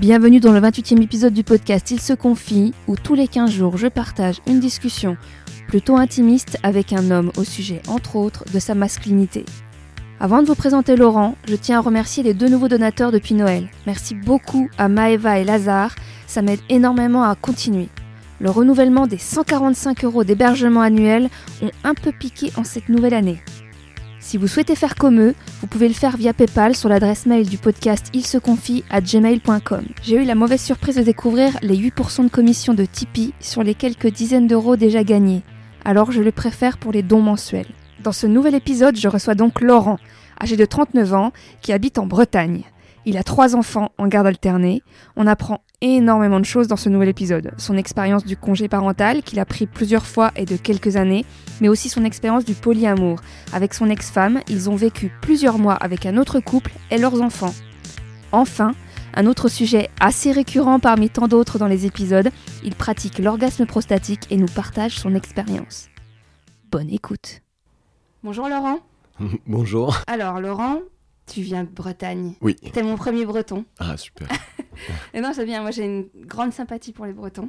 Bienvenue dans le 28e épisode du podcast Il se confie, où tous les 15 jours je partage une discussion plutôt intimiste avec un homme au sujet, entre autres, de sa masculinité. Avant de vous présenter Laurent, je tiens à remercier les deux nouveaux donateurs depuis Noël. Merci beaucoup à Maeva et Lazare, ça m'aide énormément à continuer. Le renouvellement des 145 euros d'hébergement annuel ont un peu piqué en cette nouvelle année. Si vous souhaitez faire comme eux, vous pouvez le faire via PayPal sur l'adresse mail du podcast il se confie à gmail.com. J'ai eu la mauvaise surprise de découvrir les 8% de commission de Tipeee sur les quelques dizaines d'euros déjà gagnés. Alors je le préfère pour les dons mensuels. Dans ce nouvel épisode, je reçois donc Laurent, âgé de 39 ans, qui habite en Bretagne. Il a trois enfants en garde alternée. On apprend énormément de choses dans ce nouvel épisode. Son expérience du congé parental, qu'il a pris plusieurs fois et de quelques années, mais aussi son expérience du polyamour. Avec son ex-femme, ils ont vécu plusieurs mois avec un autre couple et leurs enfants. Enfin, un autre sujet assez récurrent parmi tant d'autres dans les épisodes, il pratique l'orgasme prostatique et nous partage son expérience. Bonne écoute. Bonjour Laurent. Bonjour. Alors Laurent, tu viens de Bretagne. Oui. T'es mon premier breton. Ah, super. Et non, c'est bien. Moi, j'ai une grande sympathie pour les Bretons.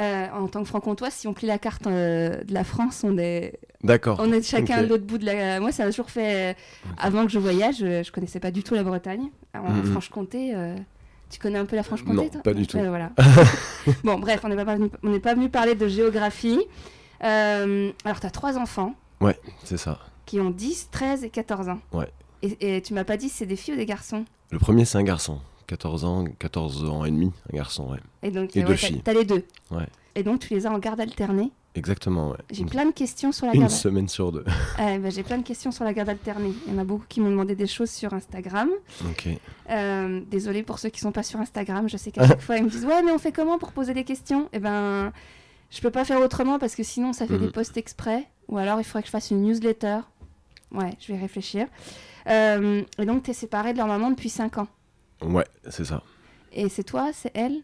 Euh, en tant que franc-comtois, si on plie la carte euh, de la France, on est, D'accord. on est chacun de l'autre bout de la. Moi, ça a toujours fait. euh, Avant que je voyage, je, je connaissais pas du tout la Bretagne. En Mhm. Franche-Comté, euh, tu connais un peu la Franche-Comté Non, toi pas du tout. Voilà. bon, bref, on n'est pas, venu- on pas venu parler de géographie. Alors, tu as trois enfants C'est ça. qui ont 10, 13 et 14 ans. Ouais. Et, et tu m'as pas dit si c'est des filles ou des garçons? Le premier, c'est un garçon. 14 ans, 14 ans et demi, un garçon, ouais. Et donc, Et deux ouais, t'as- filles. t'as les deux. Ouais. Et donc, tu les as en garde alternée? Exactement, ouais. J'ai Une, plein de questions sur la une garde. semaine sur deux. Euh, bah, J'ai plein de questions sur la garde alternée. Il y en a beaucoup qui m'ont demandé des choses sur Instagram. Ok. Euh, désolée pour ceux qui sont pas sur Instagram. Je sais qu'à chaque fois ils me disent ouais mais on fait comment pour poser des questions? Eh ben je peux pas faire autrement parce que sinon ça fait des posts exprès. Ou alors il faudrait que je fasse une newsletter. Ouais, je vais réfléchir. Euh, et donc tu es séparé de leur maman depuis 5 ans. Ouais, c'est ça. Et c'est toi, c'est elle,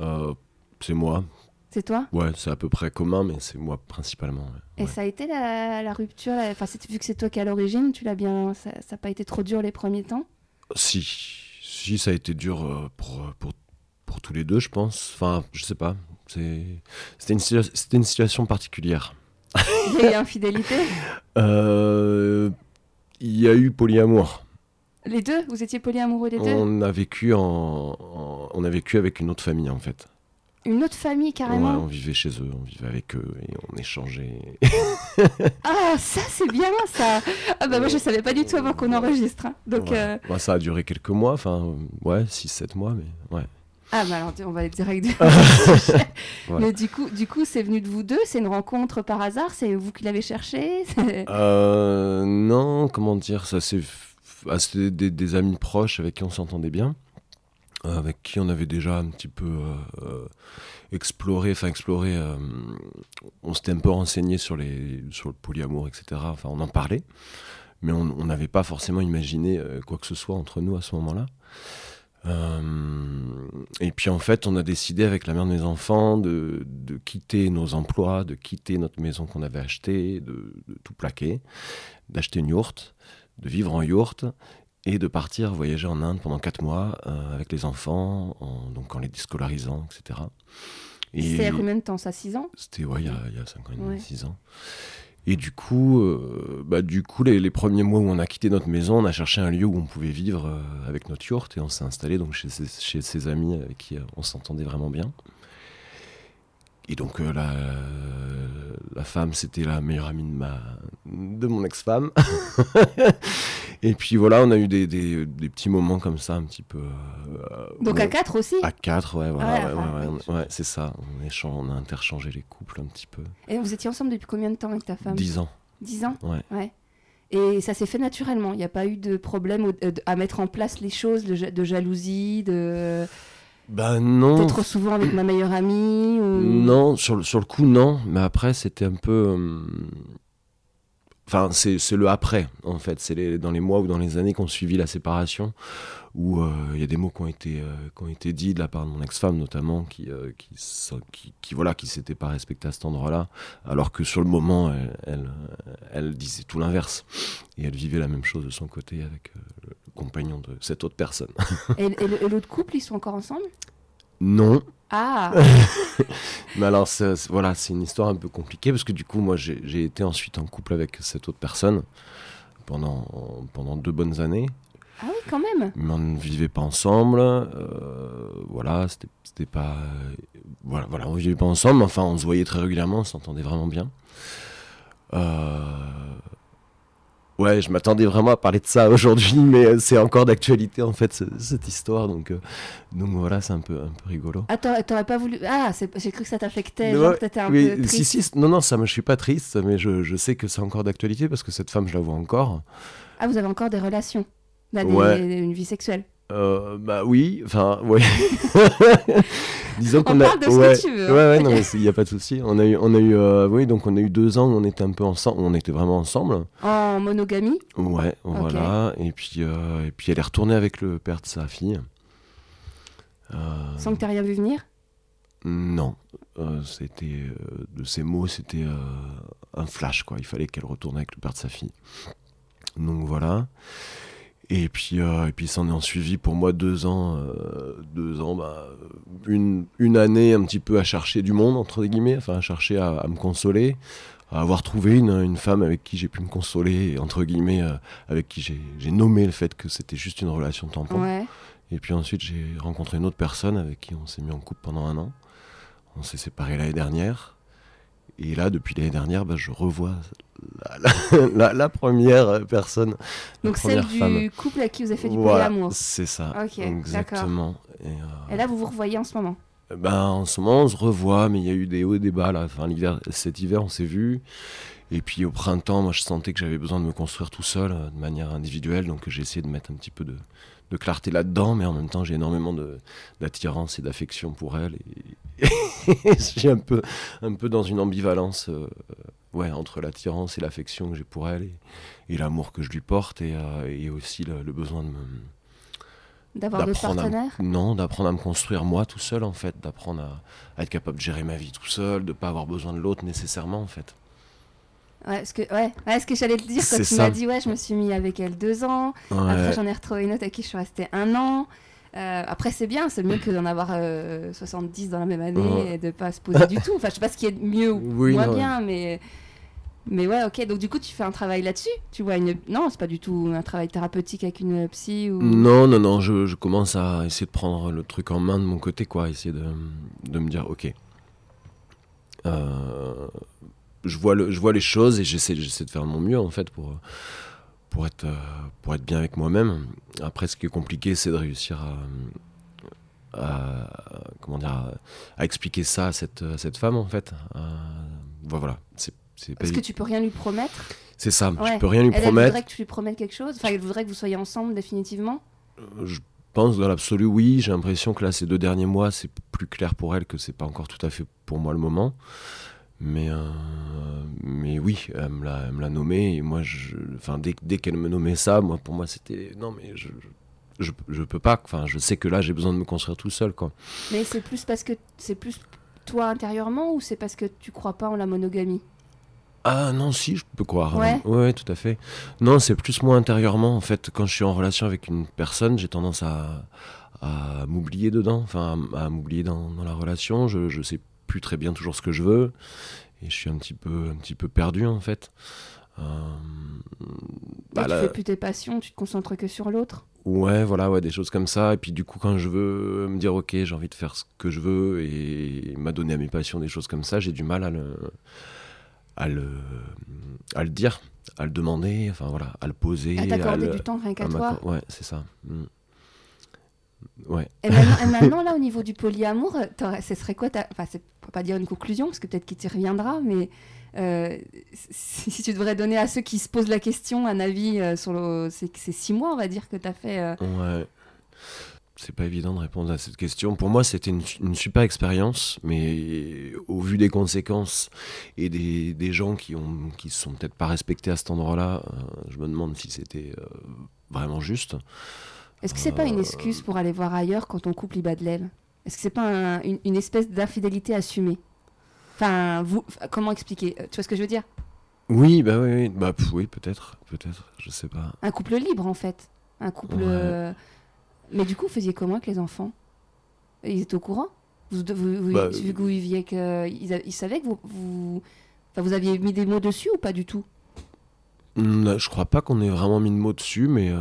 Euh, c'est moi. c'est toi? Ouais, c'est à peu près commun, mais c'est moi principalement. ouais. Et ça a été la, la rupture, la- enfin vu que c'est toi qui es à l'origine, tu l'as bien, ça n'a pas été trop dur les premiers temps? Si, si, ça a été dur euh, pour, pour, pour tous les deux, je pense. Enfin, je sais pas. C'était une, situa- c'était une situation particulière. Il y a eu infidélité? Euh, Il y a eu polyamour. Les deux? Vous étiez polyamoureux les deux? On a vécu en, en- on a vécu avec une autre famille en fait. Une autre famille Ouais, carrément on vivait chez eux, on vivait avec eux et on échangeait. Ah, ça c'est bien ça Ah bah moi je savais pas du tout avant qu'on enregistre. hein. Donc, Ouais. euh, Moi, ça a duré quelques mois, enfin ouais, 6-7 mois, mais ouais. Ah bah alors on va aller direct. Mais du coup, du coup c'est venu de vous deux? C'est une rencontre par hasard? C'est vous qui l'avez cherché? Euh, non, comment dire, ça c'est ah, c'était des, des amis proches avec qui on s'entendait bien, euh, avec qui on avait déjà un petit peu euh, exploré, enfin exploré, on s'était un peu renseigné sur, les, sur le polyamour, etc. Enfin, on en parlait, mais on n'avait pas forcément imaginé quoi que ce soit entre nous à ce moment-là. Euh, et puis en fait, on a décidé avec la mère de mes enfants de, de quitter nos emplois, de quitter notre maison qu'on avait achetée, de, de tout plaquer, d'acheter une yourte, de vivre en yourte et de partir voyager en Inde pendant 4 mois euh, avec les enfants, en, donc en les déscolarisant, etc. Et C'était il y a combien de temps? Ça 6 ans? C'était ouais, il y a, il y a 5 ans et demi, Ouais. 6 ans. Et du coup, euh, bah, du coup les, premiers mois où on a quitté notre maison, on a cherché un lieu où on pouvait vivre euh, avec notre yourte et on s'est installé donc chez, ses- chez ses amis avec qui euh, on s'entendait vraiment bien. Et donc euh, la, la femme, c'était la meilleure amie de, ma, de mon ex-femme. et puis voilà, on a eu des, des- des petits moments comme ça, un petit peu... euh, Donc à 4 aussi à 4, ouais, voilà, Ouais, ouais, enfin, ouais, ouais. ouais, ouais, c'est ça. On, échange, on a interchangé les couples un petit peu. Et vous étiez ensemble depuis combien de temps avec ta femme? 10 ans. 10 ans? Ouais. Et ça s'est fait naturellement. Il n'y a pas eu de problème au- euh, à mettre en place les choses, de, de jalousie, de. Bah non. T'es trop souvent avec ma meilleure amie ou... Non, sur, le- sur le coup, non. Mais après, c'était un peu. euh, Enfin, c'est le après, en fait. C'est dans les mois ou dans les années qui ont suivi la séparation, où euh, il y a des mots qui ont été, euh, qui ont été dits de la part de mon ex-femme, notamment, qui, euh, qui, qui, qui, voilà, qui s'étaient pas respectés à cet endroit-là, alors que sur le moment, elle, elle, elle disait tout l'inverse. Et elle vivait la même chose de son côté avec compagnon de cette autre personne. et et l'autre couple, ils sont encore ensemble? Non. Ah Mais alors, voilà, c'est une histoire un peu compliquée parce que du coup, moi, j'ai été ensuite en couple avec cette autre personne pendant, pendant deux bonnes années. Ah oui, quand même. Mais on ne vivait pas ensemble. Euh, voilà, c'était pas. voilà, voilà, on vivait pas ensemble. Enfin, on se voyait très régulièrement, on s'entendait vraiment bien. Euh, Ouais, je m'attendais vraiment à parler de ça aujourd'hui, mais euh, c'est encore d'actualité en fait cette histoire, donc euh, donc voilà, c'est un peu un peu rigolo. Ah, t'aurais pas voulu Ah, j'ai cru que ça t'affectait, genre t'étais un peu triste. Si si, non non, ça me je suis pas triste, mais je, je sais que c'est encore d'actualité parce que cette femme, je la vois encore. Ah, vous avez encore des relations, une vie sexuelle. Euh, bah oui, enfin, ouais. Disons qu'on a. Parle de ce ouais, que tu veux. Ouais, ouais, non, il n'y a pas de souci. On a eu, on a eu, euh, oui, donc on a eu deux ans où on était un peu ensemble, on était vraiment ensemble. En monogamie? Ouais, voilà. Et puis, euh, et puis elle est retournée avec le père de sa fille. Sans que tu rien vu venir? Non, c'était de ces mots, c'était un flash quoi. Il fallait qu'elle retourne avec le père de sa fille. Donc voilà. Et puis, euh, et puis s'en est en suivi pour moi deux ans, euh, deux ans, bah, une, une, année un petit peu à chercher du monde, entre guillemets, enfin à chercher à, me consoler, à avoir trouvé une, une femme avec qui j'ai pu me consoler, et, entre guillemets, euh, avec qui j'ai nommé le fait que c'était juste une relation tampon. Ouais. Et puis ensuite, j'ai rencontré une autre personne avec qui on s'est mis en couple pendant un an. On s'est séparés l'année dernière. Et là, depuis l'année dernière, bah, je revois la, première personne. Donc celle du couple à qui vous avez fait du polyamour. C'est ça. exactement. Et, euh, et, là, vous vous revoyez en ce moment ben, En ce moment, on se revoit, mais il y a eu des hauts et des bas. Là. Enfin, cet hiver, on s'est vu. Et puis au printemps, moi, je sentais que j'avais besoin de me construire tout seul, euh, de manière individuelle. Donc j'ai essayé de mettre un petit peu de, de clarté là-dedans, mais en même temps, j'ai énormément d'attirance et d'affection pour elle. Et, suis un peu, un peu dans une ambivalence euh, ouais, entre l'attirance et l'affection que j'ai pour elle, et, l'amour que je lui porte, et, euh, aussi le, besoin de me. D'avoir d'autres partenaires Non, d'apprendre à me construire moi tout seul, en fait, d'apprendre à, être capable de gérer ma vie tout seul, de ne pas avoir besoin de l'autre nécessairement, en fait. Ouais, ce que, ouais, ce que j'allais te dire quand tu m'as dit, ouais, je me suis mis avec elle deux ans. Après, j'en ai retrouvé une autre avec qui je suis restée un an. Euh, après, c'est bien, c'est mieux que d'en avoir 70 euh, dans la même année et de pas se poser du tout. Enfin, je sais pas ce qui est mieux ou moins bien, mais. Mais ouais, ok. Donc, du coup, tu fais un travail là-dessus? Tu vois une. Non, c'est pas du tout un travail thérapeutique avec une psy ou. Non, non, non. Je, je, commence à essayer de prendre le truc en main de mon côté, quoi. Essayer de, de me dire, ok. Euh, je vois, le, je vois les choses et j'essaie, j'essaie de faire mon mieux en fait pour, pour, être, pour être bien avec moi-même. Après, ce qui est compliqué, c'est de réussir à, comment dire, à, expliquer ça à cette, cette femme en fait. voilà. C'est, c'est Parce que tu peux rien lui promettre? C'est ça, je peux rien lui promettre. Elle voudrait que tu lui promettes quelque chose? Enfin, elle voudrait que vous soyez ensemble définitivement? Euh, Je pense dans l'absolu, oui. J'ai l'impression que là, ces deux derniers mois, c'est plus clair pour elle que c'est pas encore tout à fait pour moi le moment. Mais, euh, mais oui, elle me l'a nommé. Et moi, je, enfin, dès, dès qu'elle me nommait ça, moi, pour moi, c'était non, mais je, je, je, peux pas. Enfin, je sais que là, j'ai besoin de me construire tout seul. Quoi. Mais c'est plus parce que c'est plus toi intérieurement ou c'est parce que tu crois pas en la monogamie? Ah non, si, je peux croire. Ouais. ouais, tout à fait. Non, c'est plus moi intérieurement. En fait, quand je suis en relation avec une personne, j'ai tendance à, à m'oublier dedans, enfin à, m'oublier dans, dans, la relation. Je, je sais plus très bien toujours ce que je veux et je suis un petit peu, un petit peu perdu en fait. Euh, bah, tu fais plus tes passions, tu te concentres que sur l'autre? Ouais, voilà, ouais, des choses comme ça. Et puis du coup, quand je veux me dire, ok, j'ai envie de faire ce que je veux et m'adonner à mes passions, des choses comme ça, j'ai du mal à le, à le, à le dire, à le demander, enfin voilà, à le poser. À t'accorder du temps rien qu'à toi? Ouais, c'est ça. Mm. Et maintenant, là, au niveau du polyamour, ce serait quoi Enfin, c'est pas dire une conclusion, parce que peut-être qu'il t'y reviendra, mais euh, si, tu devrais donner à ceux qui se posent la question un avis euh, sur le... ces, six mois, on va dire, que tu as fait. Euh, ouais. C'est pas évident de répondre à cette question. Pour moi, c'était une, super expérience, mais au vu des conséquences et des, des gens qui ont qui se sont peut-être pas respectés à cet endroit-là, je me demande si c'était vraiment juste. Est-ce que c'est pas une excuse pour aller voir ailleurs quand ton couple y bat de l'aile Est-ce que c'est pas une, espèce d'infidélité assumée? Enfin, vous, comment expliquer? Euh, Tu vois ce que je veux dire? Oui, bah oui, oui, bah, oui peut-être, peut-être, je sais pas. Un couple libre en fait. Un couple. Ouais. euh, Mais du coup, vous faisiez comment avec les enfants? Ils étaient au courant? Vous, vous, vous- Bah, Vu que vous viviez euh, ils, savaient que vous. Vous... Enfin, vous aviez mis des mots dessus ou pas du tout? Je crois pas qu'on ait vraiment mis de mots dessus, mais, euh,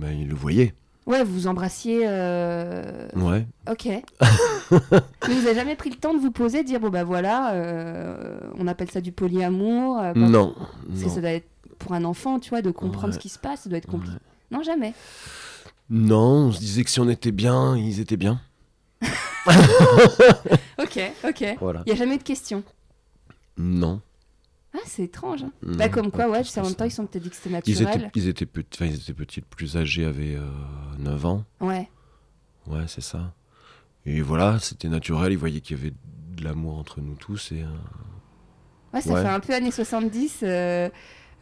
mais il le voyait. Ouais, vous vous embrassiez. euh, Ouais. Ok. Mais vous avez jamais pris le temps de vous poser, de dire bon bah voilà, euh, on appelle ça du polyamour. euh, Non. Parce que ça doit être pour un enfant, tu vois, de comprendre Ouais. ce qui se passe, ça doit être compliqué. Ouais. Non, jamais. Non, on se disait que si on était bien, ils étaient bien. Ok, ok. Voilà. Il y a jamais de questions. Non. Ah, c'est étrange. hein. non, Bah, comme quoi, ouais, je sais, en même temps, ils sont peut-être dit que c'était Ils naturel. étaient, ils, étaient petits, enfin, ils étaient petits, le plus âgé avait euh, 9 ans. Ouais. Ouais, c'est ça. Et voilà, c'était naturel. Ils voyaient qu'il y avait de l'amour entre nous tous. Et, euh, Ouais, ça Ouais. fait un peu années 70, euh,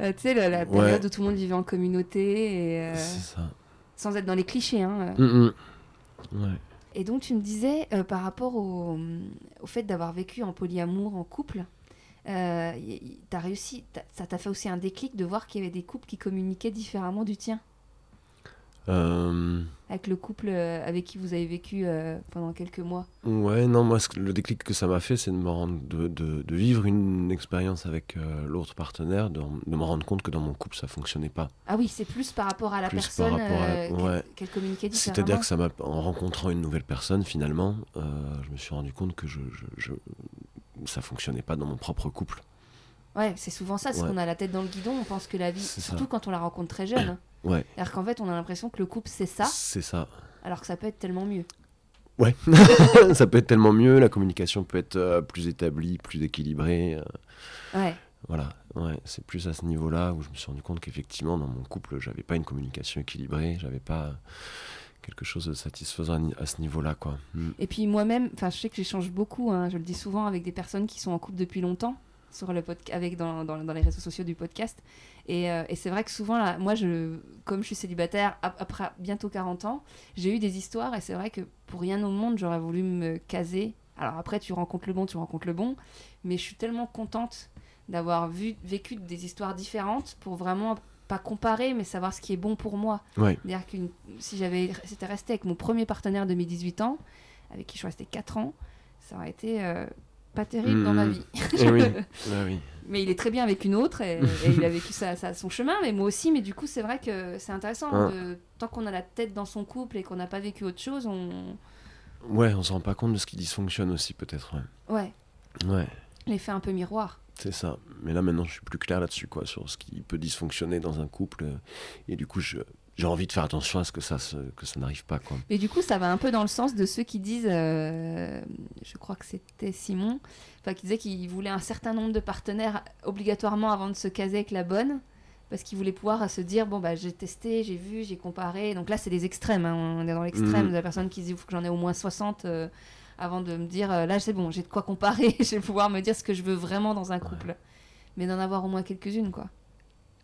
euh, tu sais, la, la Ouais. période où tout le monde vivait en communauté, euh, c'est ça. sans être dans les clichés. Hein. euh. Mm, mm. Ouais. Et donc, tu me disais, par rapport au, au fait d'avoir vécu en polyamour, en couple, euh, t'as réussi, ça t'a fait aussi un déclic de voir qu'il y avait des couples qui communiquaient différemment du tien, Euh, avec le couple euh, avec qui vous avez vécu euh, pendant quelques mois. ouais, non, moi, ce le déclic que ça m'a fait, c'est de me rendre, de, de- de vivre une expérience avec euh, l'autre partenaire, de, de me rendre compte que dans mon couple, ça fonctionnait pas. Ah oui, c'est plus par rapport à la Plus par personne rapport à la- qu'elle- ouais. qu'elle communiquait différemment. C'est-à-dire que ça m'a, en rencontrant une nouvelle personne, finalement, je me suis rendu compte que je, je, je- ça fonctionnait pas dans mon propre couple. Ouais, c'est souvent ça, c'est Ouais. qu'on a la tête dans le guidon, on pense que la vie, ça. surtout quand on la rencontre très jeune, hein. Ouais, alors qu'en fait on a l'impression que le couple c'est ça, c'est ça. alors que ça peut être tellement mieux. Ouais, ça peut être tellement mieux, la communication peut être euh, plus établie, plus équilibrée. euh, Ouais, voilà, ouais, c'est plus à ce niveau-là où je me suis rendu compte qu'effectivement, dans mon couple, j'avais pas une communication équilibrée, j'avais pas quelque chose de satisfaisant à ce niveau-là, quoi. Mm. Et puis moi-même, je sais que j'échange beaucoup, hein, je le dis souvent avec des personnes qui sont en couple depuis longtemps, sur le dans, les réseaux sociaux du podcast. Et, euh, c'est vrai que souvent, moi, comme je suis célibataire, ap- après bientôt 40 ans, j'ai eu des histoires et c'est vrai que pour rien au monde, j'aurais voulu me caser. Alors après, tu rencontres le bon, tu rencontres le bon, mais je suis tellement contente d'avoir vécu des histoires différentes pour vraiment pas comparer, mais savoir ce qui est bon pour moi. Ouais, C'est-à-dire que si j'avais c'était resté avec mon premier partenaire de mes 18 ans, avec qui je suis restée 4 ans, ça aurait été euh, pas terrible dans ma Mhm. vie. Eh oui, oui. Mais il est très bien avec une autre et, et il a vécu ça, ça- son chemin, mais moi aussi. Mais du coup, c'est vrai que c'est intéressant. Ah. de- tant qu'on a la tête dans son couple et qu'on n'a pas vécu autre chose, on. Ouais, on se rend pas compte de ce qui dysfonctionne aussi, peut-être. Ouais, Ouais, ouais l'effet un peu miroir. C'est ça. Mais là, maintenant, je suis plus clair là-dessus, quoi, sur ce qui peut dysfonctionner dans un couple. Et du coup, je- j'ai envie de faire attention à ce que ça, se- que ça n'arrive pas, quoi. Mais du coup, ça va un peu dans le sens de ceux qui disent, euh, je crois que c'était Simon, enfin qui disait qu'il voulait un certain nombre de partenaires obligatoirement avant de se caser avec la bonne, parce qu'il voulait pouvoir se dire bon bah j'ai testé, j'ai vu, j'ai comparé. Donc là, c'est les extrêmes. hein. On est dans l'extrême Mhm. de la personne qui dit il faut que j'en ai au moins 60 euh, avant de me dire euh, là c'est bon, j'ai de quoi comparer, je vais pouvoir me dire ce que je veux vraiment dans un couple. Mais d'en avoir au moins quelques-unes quoi.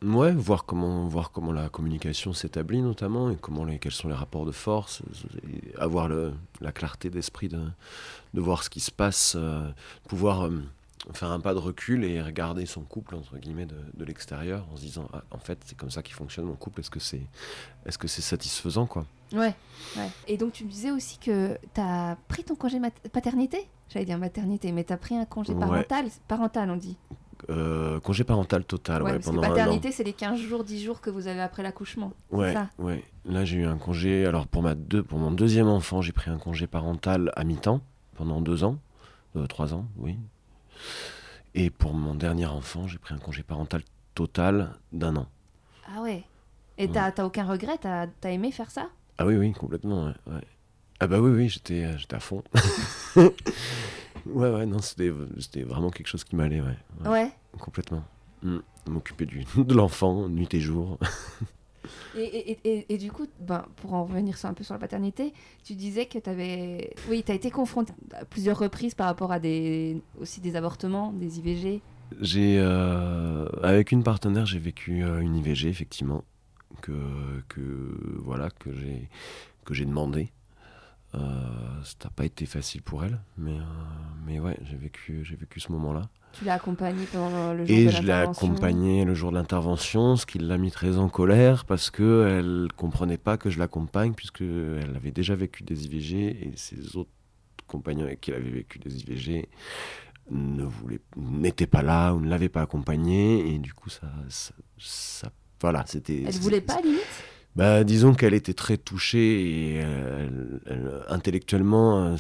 Ouais, voir comment, voir comment la communication s'établit notamment et comment les, quels sont les rapports de force, avoir le, la clarté d'esprit de, de voir ce qui se passe, euh, pouvoir euh, faire un pas de recul et regarder son couple entre guillemets de, de l'extérieur en se disant ah, en fait c'est comme ça qui fonctionne mon couple, est-ce que c'est est-ce que c'est satisfaisant quoi? Ouais, ouais. Et donc tu me disais aussi que tu as pris ton congé paternité? J'allais dire maternité, mais tu as pris un congé Ouais. parental. Parental, on dit. Euh, Congé parental total, Ouais, ouais, parce que pendant an. paternité, c'est les 15 jours, 10 jours que vous avez après l'accouchement. Ouais, ça? ouais. Là, j'ai eu un congé. Alors, pour, ma deux, pour mon deuxième enfant, j'ai pris un congé parental à mi-temps pendant deux ans. Euh, trois ans, oui. Et pour mon dernier enfant, j'ai pris un congé parental total d'un an. Ah ouais. Et t'as aucun regret? T'as as aimé faire ça? Ah oui, oui, complètement, ouais. ouais. Ah bah oui, oui, j'étais euh, à fond. ouais, ouais, non, c'était vraiment quelque chose qui m'allait, ouais. ouais. Complètement. Mm. M'occuper de l'enfant, nuit et jour. Et, et, et, du coup, ben, pour en revenir un peu sur la paternité, tu disais que tu avais. Oui, tu été confronté à plusieurs reprises par rapport à des, aussi des avortements, des IVG. J'ai euh, avec une partenaire, j'ai vécu euh, une IVG effectivement que que voilà que j'ai que j'ai demandé. Euh, ça n'a pas été facile pour elle, mais euh, mais ouais, j'ai vécu j'ai vécu ce moment-là. Tu l'as accompagnée pendant le jour Et de je l'ai accompagnée le jour de l'intervention, ce qui l'a mis très en colère parce qu'elle comprenait pas que je l'accompagne puisqu'elle avait déjà vécu des IVG et ses autres compagnons avec qui elle avait vécu des IVG ne voulaient- n'étaient pas là ou ne l'avaient pas accompagnée et du coup ça, ça, ça- voilà c'était Elle voulait pas, limite? Bah, disons qu'elle était très touchée et euh, elle- elle- intellectuellement, euh,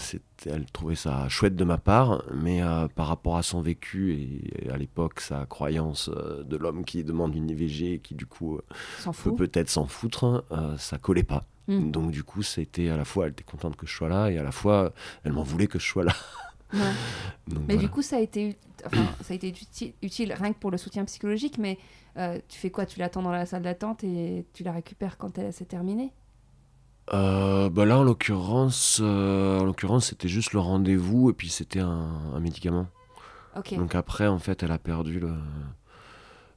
elle trouvait ça chouette de ma part, mais euh, par rapport à son vécu et, à l'époque sa croyance euh, de l'homme qui demande une IVG et qui du coup euh, peut peut-être s'en foutre, ça collait pas. Mm. Donc du coup, c'était à la fois elle était contente que je sois là et à la fois elle m'en voulait que je sois là. Ouais. Donc, Mais voilà. du coup, ça a été, enfin, ça a été utile, utile rien que pour le soutien psychologique, mais euh, tu fais quoi? Tu l'attends dans la salle d'attente et tu la récupères quand elle s'est terminée? Euh, bah là, en l'occurrence, euh, en l'occurrence, c'était juste le rendez-vous et puis c'était un, un médicament. Ok. Donc après, en fait, elle a perdu le-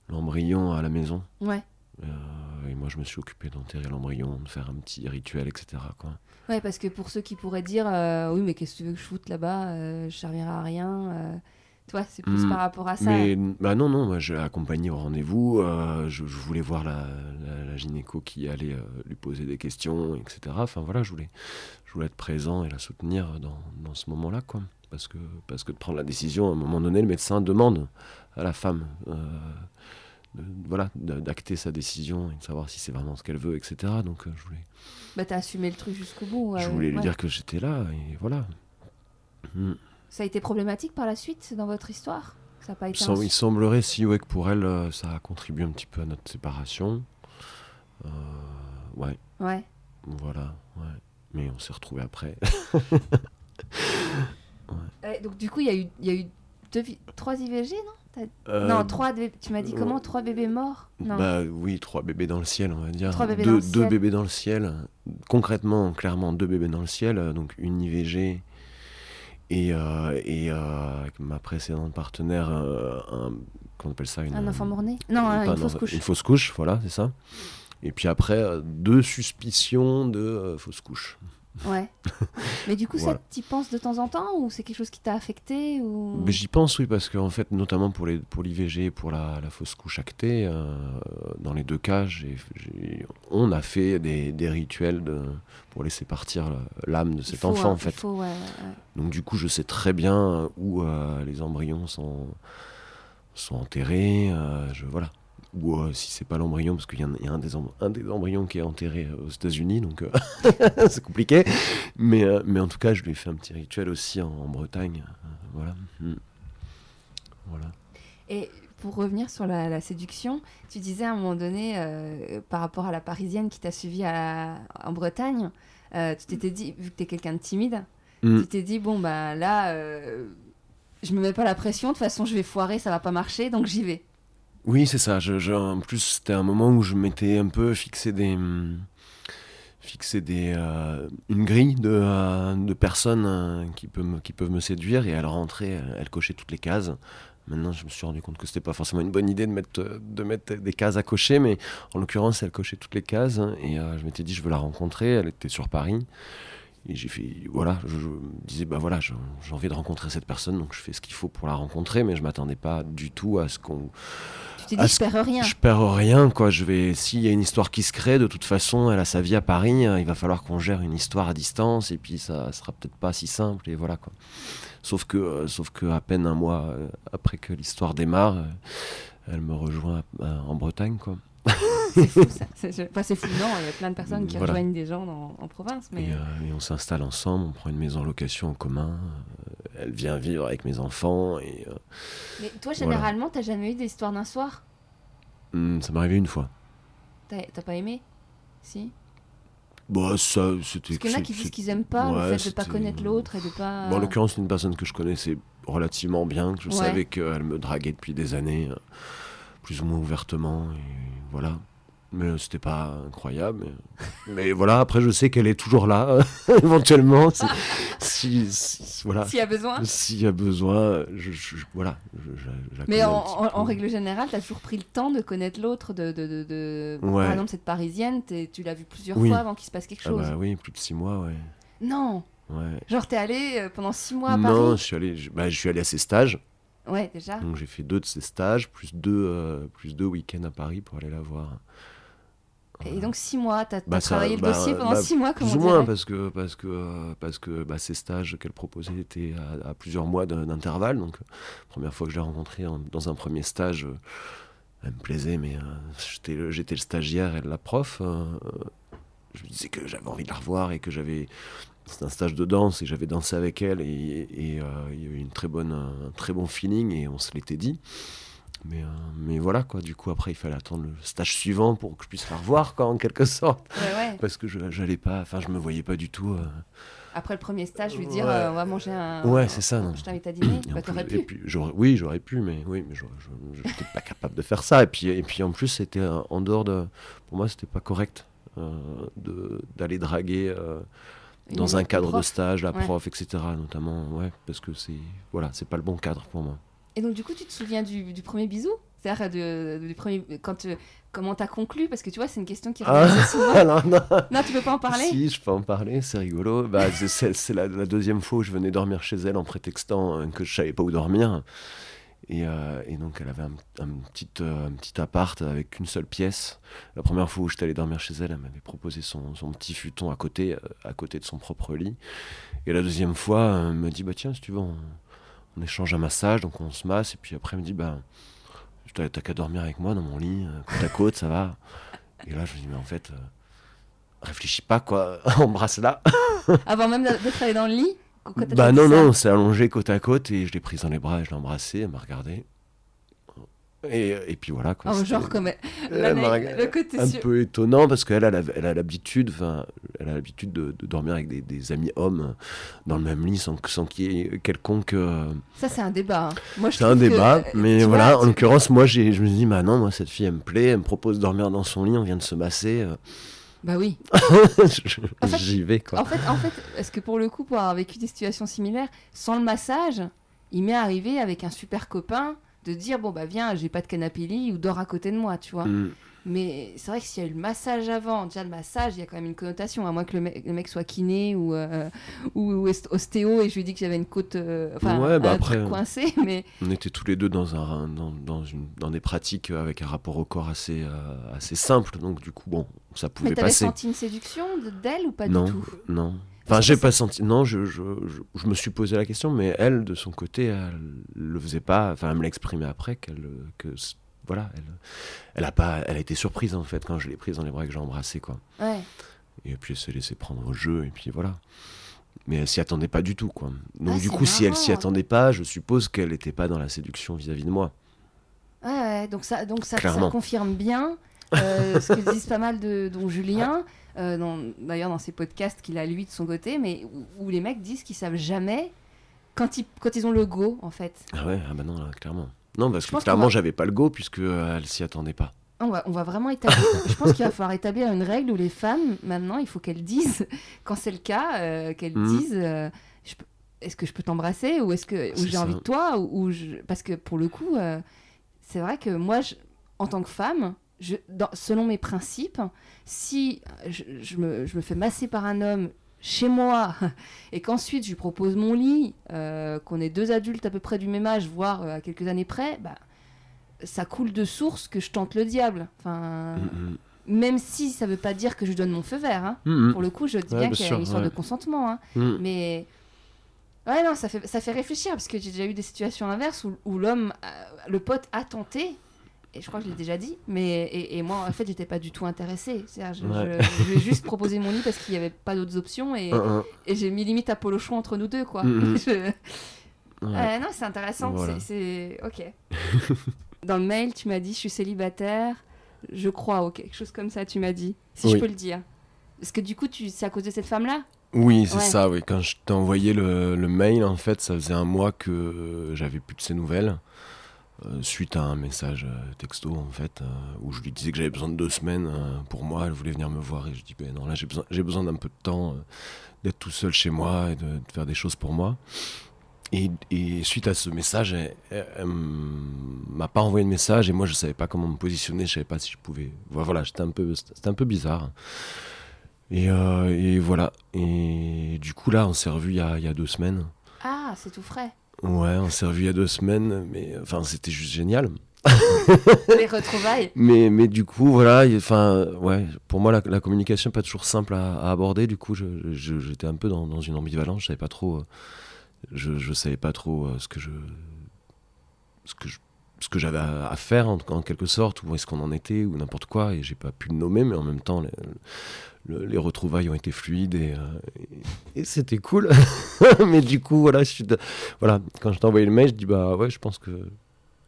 l'embryon à la maison. Ouais. Euh, et moi, je me suis occupé d'enterrer l'embryon, de faire un petit rituel, etc. Quoi. Ouais, parce que pour ceux qui pourraient dire euh, oui, mais qu'est-ce que tu veux que je foute là-bas euh, Je servirai à rien. Toi, c'est plus Hmm. par rapport à ça. Mais bah non, non, moi, je l'ai accompagné au rendez-vous. euh, je, je voulais voir la, la- la gynéco qui allait euh, lui poser des questions, etc. Enfin voilà, je voulais, je voulais être présent et la soutenir dans, dans ce moment-là, quoi. Parce que, parce que de prendre la décision, à un moment donné, le médecin demande à la femme, euh, de- voilà, d'acter sa décision et de savoir si c'est vraiment ce qu'elle veut, etc. Donc euh, je voulais, Bah, t'as assumé le truc jusqu'au bout. je voulais lui dire que j'étais là et voilà. Mm. Ça a été problématique par la suite dans votre histoire? Ça n'a pas Il, été. sem- un- il semblerait si ouais, que pour elle, euh, ça a contribué un petit peu à notre séparation. Euh, ouais, Ouais. voilà, ouais. Mais on s'est retrouvés après. Ouais, donc du coup, il y a eu, il y a eu deux trois IVG, non? Euh, Non, trois. Tu m'as dit euh, comment Trois bébés morts Non. Bah oui, trois bébés dans le ciel, on va dire. Trois bébés deux, dans le deux ciel. bébés dans le ciel. Concrètement, clairement, deux bébés dans le ciel. Donc une IVG et, euh, et euh, ma précédente partenaire, un, qu'on appelle ça une, un enfant mort-né Non, une un fausse couche. Une fausse couche, voilà, c'est ça. Et puis après, deux suspicions de fausse couche. Ouais. Mais du coup, Voilà. ça, t'y penses de temps en temps ou c'est quelque chose qui t'a affecté ou... J'y pense, oui, parce qu'en fait, notamment pour les pour l'IVG et pour la, la fausse couche actée, euh, dans les deux cas, j'ai- j'ai- on a fait des, des rituels de, pour laisser partir l'âme de cet faut, enfant, hein, en fait. faut, ouais, ouais, ouais. Donc du coup, je sais très bien où euh, les embryons sont, sont enterrés. euh, je, voilà. Ou euh, si c'est pas l'embryon, parce qu'il y, y a un des, un des embryons qui est enterré euh, aux États-Unis, donc euh, c'est compliqué. Mais, mais en tout cas, je lui ai fait un petit rituel aussi en, en Bretagne. voilà. Mm. Voilà. Et pour revenir sur la, la séduction, tu disais à un moment donné, euh, par rapport à la parisienne qui t'a suivi à la- en Bretagne, euh, tu t'étais dit, vu que t'es quelqu'un de timide, Mm. tu t'es dit, bon, bah là, euh, je me mets pas la pression, de toute façon, je vais foirer, ça va pas marcher, donc j'y vais. Oui, c'est ça. Je, en plus, c'était un moment où je m'étais un peu fixé des, hum, fixé des, euh, une grille de, euh, de personnes euh, qui, peuvent me, séduire et elle rentrait, elle, elle cochait toutes les cases. Maintenant, je me suis rendu compte que c'était pas forcément une bonne idée de mettre, de mettre des cases à cocher, mais en l'occurrence, elle cochait toutes les cases et je m'étais dit, je veux la rencontrer. Elle était sur Paris. Et j'ai fait, voilà, je, je me disais, bah voilà, j'ai envie de rencontrer cette personne, donc je fais ce qu'il faut pour la rencontrer, mais je m'attendais pas du tout à ce qu'on, Tu t'es dit, je perds rien. je perds rien, quoi. Je vais, s'il y a une histoire qui se crée, de toute façon, elle a sa vie à Paris. euh, Il va falloir qu'on gère une histoire à distance, et puis ça sera peut-être pas si simple, et voilà, quoi. Sauf que, euh, sauf que à peine un mois euh, après que l'histoire démarre, euh, elle me rejoint en Bretagne, quoi. C'est fou, ça. C'est je- enfin, c'est fou, non, il y a plein de personnes qui Voilà. rejoignent des gens dans- en province, mais... Et, euh, et on s'installe ensemble, on prend une maison en location en commun. euh, elle vient vivre avec mes enfants, et euh, Mais toi, généralement, t'as jamais eu des histoires d'un soir? Hum, ça m'est arrivé une fois. T'as pas aimé? Si? Bah, ça, c'était. Parce qu'il y en a qui disent qu'ils aiment pas ouais, le fait de pas connaître l'autre et de pas. Bon, en l'occurrence, c'est une personne que je connaissais relativement bien, que je Ouais. savais qu'elle me draguait depuis des années, plus ou moins ouvertement, et voilà. Mais c'était pas incroyable. Mais, mais voilà, après, je sais qu'elle est toujours là, éventuellement, si, si- si- voilà. S'il y a besoin. S'il y a besoin, je, je- voilà. je- je Mais en, règle générale, t'as toujours pris le temps de connaître l'autre. De, de, de, de- Ouais. Par exemple, cette parisienne, tu l'as vue plusieurs Oui. fois avant qu'il se passe quelque Ah chose. bah oui, plus de six mois, ouais. Non ouais. Genre, t'es allé euh, pendant six mois à non, Paris je suis allé, je, bah, je suis allé à ses stages. Ouais, déjà. Donc j'ai fait deux de ces stages, plus deux, euh, plus deux week-ends à Paris pour aller la voir. Et donc six mois, tu as, Bah, ça- travaillé le bah, dossier pendant bah, six mois, comme Plus ou moins, parce que, parce que, parce que ces stages qu'elle proposait étaient à, à plusieurs mois d'intervalle. Donc, première fois que je l'ai rencontrée en- dans un premier stage, euh, elle me plaisait, mais euh, j'étais le- stagiaire et la prof. euh, je lui disais que j'avais envie de la revoir et que j'avais. C'était un stage de danse et j'avais dansé avec elle et, et, euh, il y avait une très bonne, un très bon feeling et on se l'était dit. Mais, euh, mais voilà quoi, du coup après il fallait attendre le stage suivant pour que je puisse la revoir quoi en quelque sorte Ouais, ouais. parce que je j'allais pas enfin je me voyais pas du tout euh, Après le premier stage, lui dire Ouais. euh, on va manger un. Ouais, c'est ça, non. Je t'invite à dîner. Bah, et puis oui j'aurais pu mais oui mais je n'étais pas capable de faire ça et puis et puis en plus c'était euh, en dehors de pour moi c'était pas correct de d'aller draguer Une dans un cadre de stage la prof etc notamment ouais parce que c'est voilà c'est pas le bon cadre pour moi Et donc, du coup, tu te souviens du, du premier bisou? C'est-à-dire de, du premier. Quand, euh, comment t'as conclu? Parce que tu vois, c'est une question qui Ah. revient assez souvent. alors non Non, tu peux pas en parler? Si, je peux en parler, c'est rigolo. Bah, c'est- la, la deuxième fois où je venais dormir chez elle en prétextant euh, que je savais pas où dormir. Et, euh, et donc, elle avait un, un petit, euh, un petit appart avec une seule pièce. La première fois où j'étais allé dormir chez elle, elle m'avait proposé son, son petit futon à côté, à côté de son propre lit. Et la deuxième fois, elle me dit Bah, tiens, si tu veux, on, on échange un massage. Donc, on se masse. Et puis après, elle me dit Bah, t'as qu'à dormir avec moi dans mon lit, euh, côte à côte, ça va. Et là, je me dis Mais en fait. euh, réfléchis pas quoi, embrasse là. Avant même d'être allé dans le lit Bah non, non, on s'est allongé côte à côte et je l'ai prise dans les bras et je l'ai embrassée, elle m'a regardé. Et, et puis voilà quoi. Oh, genre comme elle la- m'a regardé. le côté un peu étonnant parce qu'elle elle a, l'habitude, enfin, elle a l'habitude de, de dormir avec des, des amis hommes dans le même lit sans, sans qu'il y ait quelconque. euh, Ça, c'est un débat. hein. Moi, C'est un que, débat, euh, mais voilà. vois, en l'occurrence, moi, j'ai, je me dit, bah non, moi cette fille, elle me plaît, elle me propose de dormir dans son lit, on vient de se masser, euh, Bah oui. je- En fait- j'y vais quoi. En fait, en fait, est-ce que pour le coup, pour avoir vécu des situations similaires, sans le massage, il m'est arrivé avec un super copain de dire bon bah viens, j'ai pas de canapé lit ou dors à côté de moi, tu vois. Mm. Mais c'est vrai que s'il y a eu le massage avant, déjà le massage, il y a quand même une connotation, à moins que le, mec- le mec soit kiné ou, euh, ou, ou est- ostéo et je lui dis que j'avais une côte, euh, enfin Ouais, bah un après, truc coincé, mais On était tous les deux dans, un, dans, dans, une, dans des pratiques avec un rapport au corps assez, euh, assez simple, donc du coup, bon, ça mais pouvait t'avais passer. senti une séduction de- d'elle ou pas non, du tout? non. Enfin, j'ai pas senti. Non, je, je, je, je me suis posé la question, mais elle, de son côté, elle le faisait pas. Enfin, elle me l'a exprimé après qu'elle, que voilà, elle, elle a pas, elle a été surprise en fait quand je l'ai prise dans les bras et que j'ai embrassé quoi. Ouais. Et puis elle s'est laissée prendre au jeu et puis voilà. Mais elle s'y attendait pas du tout quoi. Donc Ah, du coup, si elle s'y attendait pas, je suppose qu'elle n'était pas dans la séduction vis-à-vis de moi. Ouais, ouais, donc ça, donc ça, confirme bien euh, ce que disent pas mal de dont Julien, euh, d'ailleurs dans ses podcasts qu'il a lui de son côté, mais où, où les mecs disent qu'ils savent jamais quand ils, quand ils ont le go en fait. Ah ouais, ah bah non, là, clairement. Non, parce Je que clairement, va- j'avais pas le go puisque euh, elle s'y attendait pas. On va, on va vraiment établir. je pense qu'il va falloir établir une règle où les femmes, maintenant, il faut qu'elles disent, quand c'est le cas, euh, qu'elles Mhm. disent est-ce que je peux t'embrasser ou est-ce que j'ai envie de toi ou, ou je- parce que pour le coup, euh, c'est vrai que moi, je- en tant que femme, je, dans- selon mes principes, si je, je me, je me fais masser par un homme chez moi et qu'ensuite je lui propose mon lit, euh, qu'on est deux adultes à peu près du même âge, voire euh, à quelques années près, bah, ça coule de source que je tente le diable. Enfin, Mm, même si ça veut pas dire que je donne mon feu vert. hein. mm, Pour le coup, je dis Ouais, bien bien qu'il y a une histoire ouais. de consentement. hein. mm. Mais ouais, non, ça fait, ça fait réfléchir parce que j'ai déjà eu des situations inverses où, où l'homme, euh, le pote a tenté. Et je crois que je l'ai déjà dit, mais et, et moi en fait j'étais pas du tout intéressée. Je, Ouais. je- je juste proposé mon lit parce qu'il y avait pas d'autres options et, Un, un. et j'ai mis limite à polochon entre nous deux quoi. Mm, mm. Je- Ouais. Ouais, non, c'est intéressant. Voilà. c'est- C'est ok. Dans le mail, tu m'as dit je suis célibataire, je crois, ou quelque chose comme ça, tu m'as dit. Si je peux le dire. Parce que du coup, tu... c'est à cause de cette femme-là? Oui, c'est Ouais. ça, oui. Quand je t'ai envoyé le, le mail, en fait, ça faisait un mois que euh, j'avais plus de ses nouvelles. Euh, suite à un message euh, texto, en fait, euh, où je lui disais que j'avais besoin de deux semaines pour moi. Elle voulait venir me voir et je dis, ben non, là, j'ai besoin, besoin d'un peu de temps, d'être tout seul chez moi et de, faire des choses pour moi. Et, suite à ce message, elle, elle- m'a pas envoyé de message et moi, je savais pas comment me positionner, je savais pas si je pouvais. Voilà, j'étais un peu, c'était un peu bizarre. Et, voilà. Et du coup, là, on s'est revus il y il y a deux semaines. Ah, c'est tout frais. Ouais, on s'est revu il y a deux semaines, mais enfin, c'était juste génial. Les retrouvailles. Mais, mais du coup, voilà, enfin, ouais, pour moi, la, communication n'est pas toujours simple à, aborder. Du coup, j'étais un peu dans, dans, une ambivalence. Je savais pas trop, euh, je, je savais pas trop euh, ce que je, ce que je, ce que j'avais à, faire en, en, quelque sorte, où est-ce qu'on en était, ou n'importe quoi, et j'ai pas pu le nommer, mais en même temps, les, les retrouvailles ont été fluides et, euh, et, c'était cool. mais du coup, voilà, je suis voilà, quand je t'ai envoyé le mail, je dis bah ouais, je pense que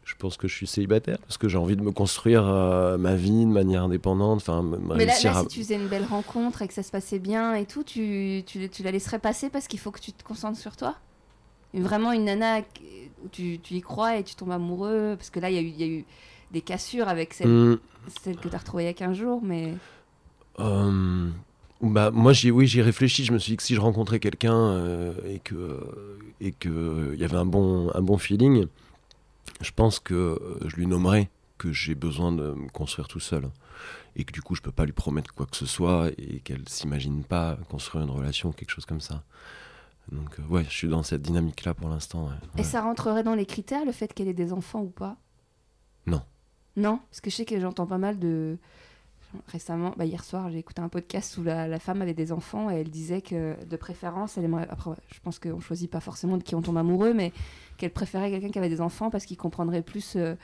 je pense que je suis célibataire parce que j'ai envie de me construire euh, ma vie de manière indépendante. Enfin, Mais là, si tu faisais une belle rencontre et que ça se passait bien et tout, tu, tu, tu la laisserais passer parce qu'il faut que tu te concentres sur toi? Vraiment une nana où tu, tu, y crois et tu tombes amoureux? Parce que là, il y, y, a eu des cassures avec celle, mm. celle que tu as retrouvée il y a 15 jours, mais... Euh, bah, moi, j'y, oui, j'y réfléchi. Je me suis dit que si je rencontrais quelqu'un euh, et que et que il y avait un bon un bon feeling, je pense que euh, je lui nommerai que j'ai besoin de me construire tout seul et que du coup je peux pas lui promettre quoi que ce soit et qu'elle s'imagine pas construire une relation ou quelque chose comme ça. Donc euh, ouais, je suis dans cette dynamique là pour l'instant. Et ça rentrerait dans les critères le fait qu'elle ait des enfants ou pas? Non. Non, parce que je sais que j'entends pas mal de récemment, bah hier soir, j'ai écouté un podcast où la, femme avait des enfants et elle disait que de préférence, elle aimerait. Après, je pense qu'on choisit pas forcément de qui on tombe amoureux, mais qu'elle préférait quelqu'un qui avait des enfants parce qu'il comprendrait plus euh,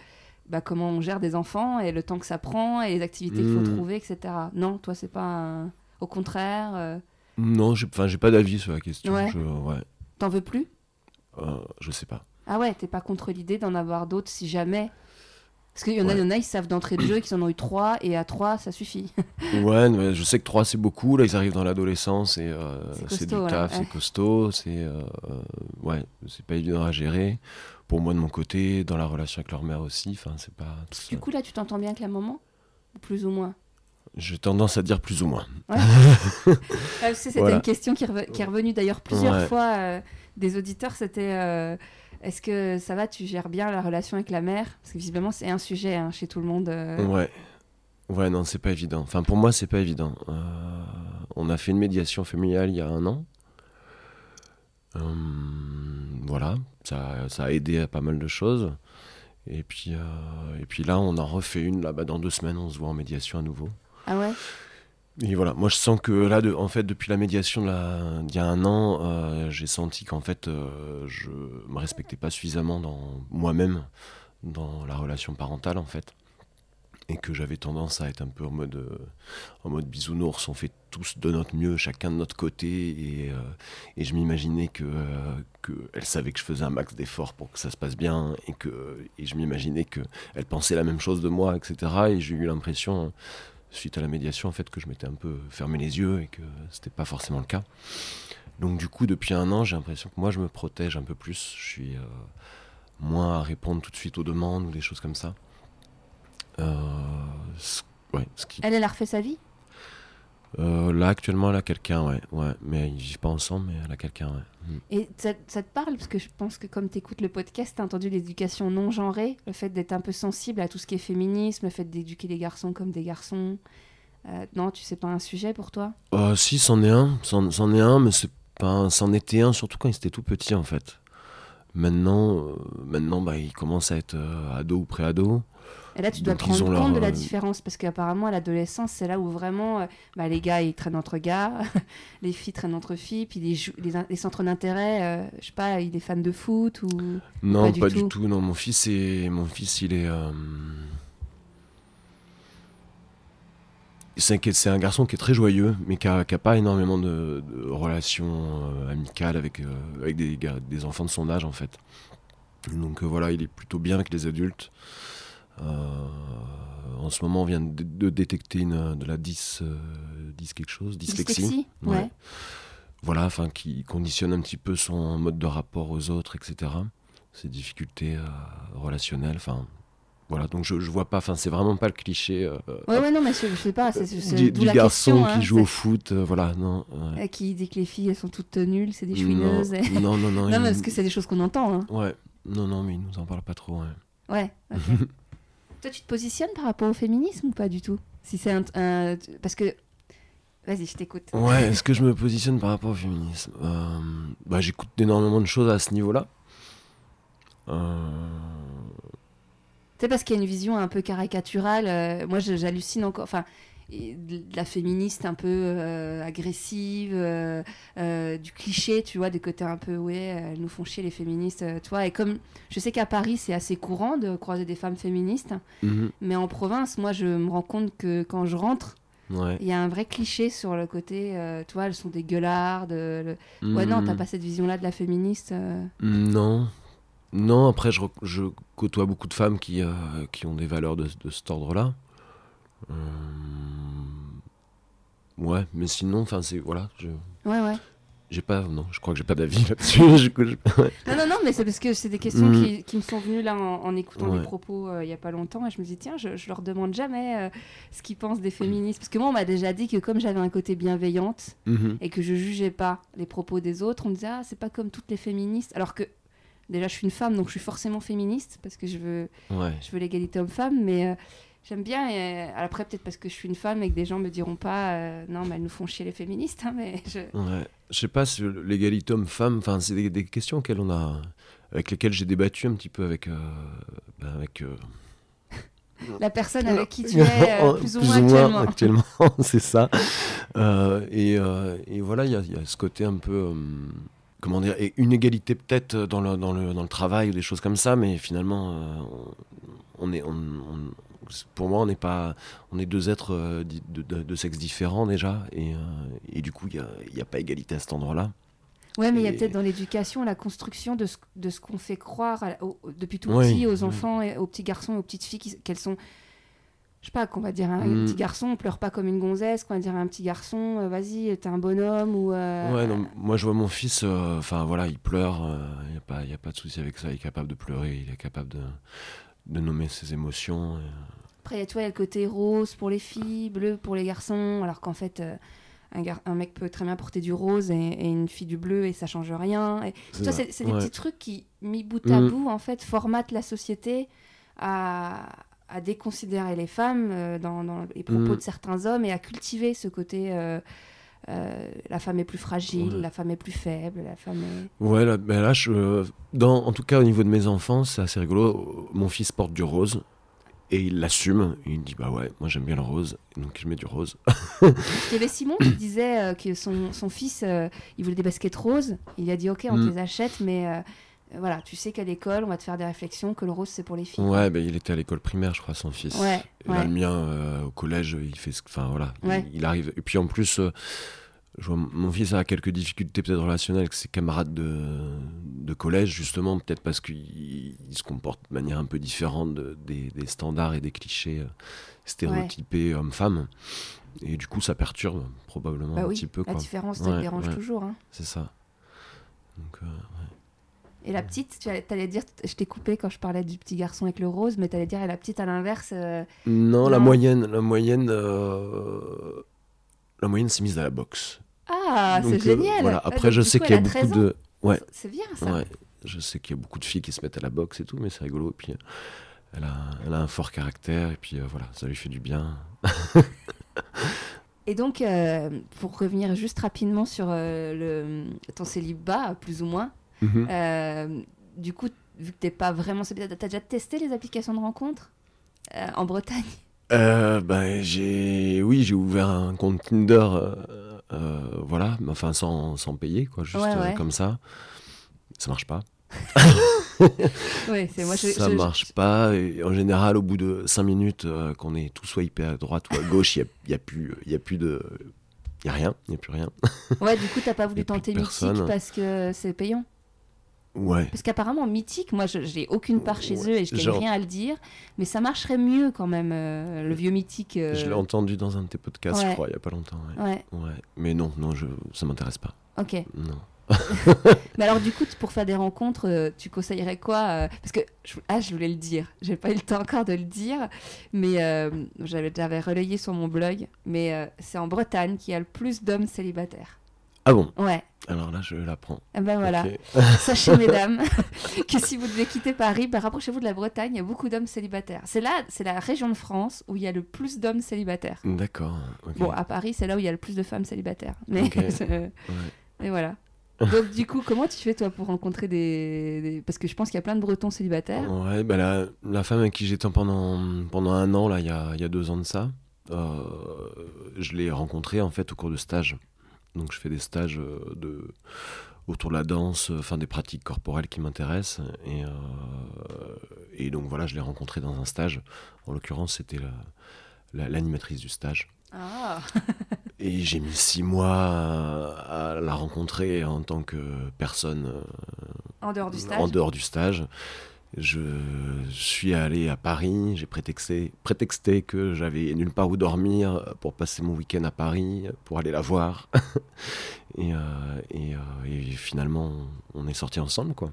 bah, comment on gère des enfants et le temps que ça prend et les activités qu'il faut hmm. trouver, etc. Non, toi, c'est pas. Au contraire. Euh, non, j'ai pas d'avis sur la question. Ouais. T'en veux plus? Euh, Je sais pas. Ah ouais, t'es pas contre l'idée d'en avoir d'autres si jamais parce qu'il y en a, y ils savent d'entrée de jeu qu'ils en ont eu trois, et à trois, ça suffit. ouais, mais je sais que trois, c'est beaucoup. Là, ils arrivent dans l'adolescence, et euh, c'est du taf, c'est costaud, c'est euh, ouais, c'est pas évident à gérer. Pour moi, de mon côté, dans la relation avec leur mère aussi, enfin, c'est pas. Du coup, là, tu t'entends bien avec la maman? Plus ou moins? J'ai tendance à dire plus ou moins. Ouais. c'était une question qui, est revenue d'ailleurs plusieurs fois euh, des auditeurs. C'était est-ce que ça va, tu gères bien la relation avec la mère? Parce que visiblement, c'est un sujet hein, chez tout le monde. Euh. Ouais. Ouais, non, c'est pas évident. Enfin, pour moi, c'est pas évident. Euh, on a fait une médiation familiale il y a un an. Euh, voilà, ça, ça, a aidé à pas mal de choses. Et puis, et puis là, on en refait une. Là, bas dans deux semaines, on se voit en médiation à nouveau. Ah ouais? Et voilà, moi je sens que là, en fait, depuis la médiation d'il y a un an, euh, j'ai senti qu'en fait, euh, je me respectais pas suffisamment dans moi-même, dans la relation parentale, en fait. Et que j'avais tendance à être un peu en mode, euh, en mode bisounours, on fait tous de notre mieux, chacun de notre côté. Et, et je m'imaginais que, que savait que je faisais un max d'efforts pour que ça se passe bien. Et, que, et je m'imaginais qu'elle pensait la même chose de moi, etc. Et j'ai eu l'impression suite à la médiation en fait que je m'étais un peu fermé les yeux et que c'était pas forcément le cas. Donc du coup depuis un an j'ai l'impression que moi je me protège un peu plus, je suis euh, moins à répondre tout de suite aux demandes ou des choses comme ça. Euh, ouais, Elle, elle a refait sa vie? Euh, là, actuellement, elle a quelqu'un, ouais, ouais. Mais ils vivent pas ensemble, mais elle a quelqu'un, ouais. Mm. Et ça, te parle? Parce que je pense que comme tu écoutes le podcast, tu as entendu l'éducation non genrée, le fait d'être un peu sensible à tout ce qui est féminisme, le fait d'éduquer les garçons comme des garçons. Euh, non, tu sais pas un sujet pour toi? Euh, Si, c'en est un, c'en est un, mais c'est pas, c'en était un surtout quand il était tout petit en fait. Maintenant, maintenant, bah, il commence à être ado ou pré-ado. Et là, tu dois te rendre compte de la euh, différence parce qu'apparemment, à l'adolescence, c'est là où vraiment euh, bah, les gars ils traînent entre gars, les filles traînent entre filles, puis les, les, centres d'intérêt, euh, je sais pas, il est fan de foot ou. Non, pas, du, tout. Non, mon fils, est... mon fils il est. C'est un garçon qui est très joyeux, mais qui n'a pas énormément de, relations amicales avec, avec des, des enfants de son âge en fait. Donc voilà, il est plutôt bien avec les adultes. Euh, en ce moment, on vient de, détecter une, de la 10, 10 euh, quelque chose, dyslexie. ouais. Voilà, enfin, qui conditionne un petit peu son mode de rapport aux autres, etc. Ses difficultés euh, relationnelles, enfin, voilà, donc je, je vois pas, enfin c'est vraiment pas le cliché. ouais, ouais, non, mais je, sais pas, c'est du, du garçon qui hein, joue au foot, voilà, non. Qui dit que les filles elles sont toutes nulles, c'est des chouineuses. Non, non, non. non, parce que c'est des choses qu'on entend. Hein. Ouais, non, non, mais ils nous en parlent pas trop. Ouais. Ouais. Toi, tu te positionnes par rapport au féminisme ou pas du tout? Si c'est un, parce que Vas-y, je t'écoute. Ouais, est-ce que je me positionne par rapport au féminisme? Euh, bah, J'écoute énormément de choses à ce niveau-là. Euh, C'est parce qu'il y a une vision un peu caricaturale. euh, moi, j'hallucine encore. Enfin, de la féministe un peu euh, agressive, euh, euh, du cliché, tu vois, des côtés un peu, ouais, elles nous font chier les féministes, tu vois. Et comme je sais qu'à Paris, c'est assez courant de croiser des femmes féministes, mhm, mais en province, moi, je me rends compte que quand je rentre, ouais. il y a un vrai cliché sur le côté, tu vois, elles sont des gueulardes. Ouais, non, t'as Mhm. pas cette vision-là de la féministe. euh. Non. Non, après, je, je côtoie beaucoup de femmes qui, euh, qui ont des valeurs de, de cet ordre-là. Euh, Ouais, mais sinon, enfin, c'est. Voilà, je. Ouais, ouais. J'ai pas. Non, je crois que j'ai pas d'avis là-dessus. Ouais. Non, non, non, mais c'est parce que c'est des questions Mm. qui, qui me sont venues là en, en écoutant Ouais. des propos euh, il y a pas longtemps et je me dis tiens, je, je leur demande jamais euh, ce qu'ils pensent des féministes parce que moi on m'a déjà dit que comme j'avais un côté bienveillante Mhm. et que je jugeais pas les propos des autres, on me disait ah c'est pas comme toutes les féministes alors que déjà je suis une femme donc je suis forcément féministe parce que je veux Ouais. je veux l'égalité homme-femme mais euh, J'aime bien, et euh, après peut-être parce que je suis une femme et que des gens me diront pas euh, non mais elles nous font chier les féministes, hein, mais je... Ouais. Je sais pas, si l'égalité homme-femme, enfin, c'est des, des questions auxquelles on a, avec lesquelles j'ai débattu un petit peu avec, euh, ben, avec euh, la personne avec qui tu es plus ou moins actuellement. actuellement, c'est ça. Et, et voilà, il y, y a ce côté un peu, comment dire, et une égalité peut-être dans le, dans, le, dans le travail ou des choses comme ça, mais finalement, euh, on, on est, on- on- pour moi, on n'est pas, on est deux êtres euh, de, de, de sexe différents déjà, et, euh, et du coup, il n'y a, il y a pas égalité à cet endroit-là. Ouais, mais il y a peut-être dans l'éducation la construction de ce, de ce qu'on fait croire à- au- depuis tout Oui, petit aux oui. enfants, et aux petits garçons et aux petites filles qu'elles sont. Je sais pas, qu'on va dire à un Mm. petit garçon, on pleure pas comme une gonzesse, qu'on va dire à un petit garçon, euh, vas-y, t'es un bonhomme, ou. Ouais, non, moi je vois mon fils, enfin voilà, il pleure, il n'y a, a pas de souci avec ça, il est capable de pleurer, il est capable de, de nommer ses émotions. et- Après, tu vois, il y a le côté rose pour les filles, bleu pour les garçons, alors qu'en fait, euh, un, gar- un mec peut très bien porter du rose et, et une fille du bleu et ça change rien. Et, c'est c'est des ouais. petits trucs qui, mis bout à Mm. bout, en fait, formatent la société à, à déconsidérer les femmes euh, dans, dans les propos Mm. de certains hommes et à cultiver ce côté. euh, euh, la femme est plus fragile, Ouais. la femme est plus faible, la femme est... Ouais, là, ben là je, dans, en tout cas au niveau de mes enfants, c'est assez rigolo. Mon fils porte du rose et il l'assume. Il dit bah ouais, moi j'aime bien le rose, donc je mets du rose. Il y avait Simon qui disait euh, que son, son fils, euh, il voulait des baskets roses. Il a dit ok, on te Mm. les achète, mais voilà, tu sais qu'à l'école, on va te faire des réflexions que le rose c'est pour les filles. Ouais, ben il était à l'école primaire, je crois, son fils. Ouais, Et là, le mien, euh, au collège, il fait ce Enfin, voilà. il- Ouais. Il, arrive. Et puis, en plus, euh, je vois, mon fils a quelques difficultés, peut-être relationnelles, avec ses camarades de, de collège, justement, peut-être parce qu'il il se comporte de manière un peu différente de- des, des standards et des clichés euh, stéréotypés hommes-femmes. Et du coup, ça perturbe probablement Bah un oui, petit peu, la quoi. différence Ouais, dérange toujours. hein. C'est ça. Donc, euh, Et la petite, tu allais, dire, je t'ai coupé quand je parlais du petit garçon avec le rose, mais t'allais dire, et la petite à l'inverse, euh, Non, la moyenne, la moyenne, euh, la moyenne s'est mise à la boxe. ah, c'est euh, génial. voilà. Ah, Après, je sais qu'il y a beaucoup 13 ans. de. Ouais, C'est bien ça. ouais. Je sais qu'il y a beaucoup de filles qui se mettent à la boxe et tout, mais c'est rigolo. Et puis, elle a, elle a un fort caractère, et puis voilà, ça lui fait du bien. Et donc, euh, pour revenir juste rapidement sur euh, le, ton célibat, plus ou moins, Mhm. euh, du coup, vu que t'es pas vraiment t'as déjà testé les applications de rencontres euh, en Bretagne? Euh, ben, j'ai, oui, j'ai ouvert un compte Tinder, euh, voilà, enfin sans, sans payer, quoi, juste Ouais, ouais. comme ça. Ça marche pas. Moi. Je, ça je- je- marche pas. Et en général, au bout de 5 minutes, qu'on est tout swipé à droite ou à gauche, il n'y a, y a, plus- il y a plus de. Il n'y a rien, il n'y a plus rien. Ouais, du coup, t'as pas voulu tenter Mythique parce que c'est payant? Ouais. Parce qu'apparemment, Mythique, moi, je- j'ai aucune part chez Ouais, eux et je genre- rien à le dire, mais ça marcherait mieux quand même, euh, le vieux Mythique. euh, Je l'ai entendu dans un de tes podcasts, Ouais. je crois, il n'y a pas longtemps. Ouais. Mais non, non, je, ça m'intéresse pas. ok. Non. Mais alors, du coup, pour faire des rencontres, euh, tu conseillerais quoi Parce que, je, ah, je voulais le dire, j'ai pas eu le temps encore de le dire, mais euh, j'avais j'avais relayé sur mon blog, mais c'est en Bretagne qu'il y a le plus d'hommes célibataires. Ah bon? Ouais, Alors là, je l'apprends. Eh ben voilà. Sachez, mesdames, que si vous devez quitter Paris, bah, rapprochez-vous de la Bretagne, il y a beaucoup d'hommes célibataires. C'est là, c'est la région de France où il y a le plus d'hommes célibataires. D'accord. Bon, à Paris, c'est là où il y a le plus de femmes célibataires. Mais, Ouais. voilà. Donc du coup, comment tu fais toi pour rencontrer des... des- Parce que je pense qu'il y a plein de Bretons célibataires. Ouais, bah la, la femme avec qui j'étais pendant, pendant un an, là, il y a, y a deux ans de ça, euh, je l'ai rencontrée en fait au cours de stages. Donc je fais des stages euh, de, autour de la danse, euh, enfin des pratiques corporelles qui m'intéressent. Et, euh, et donc voilà, je l'ai rencontrée dans un stage. En l'occurrence, c'était la- la- l'animatrice du stage. Ah Et j'ai mis six mois à, la rencontrer en tant que personne En dehors du stage en dehors du stage. Je suis allé à Paris, j'ai prétexté, prétexté que j'avais nulle part où dormir pour passer mon week-end à Paris, pour aller la voir. et, euh, et, euh, et finalement, on est sortis ensemble, quoi.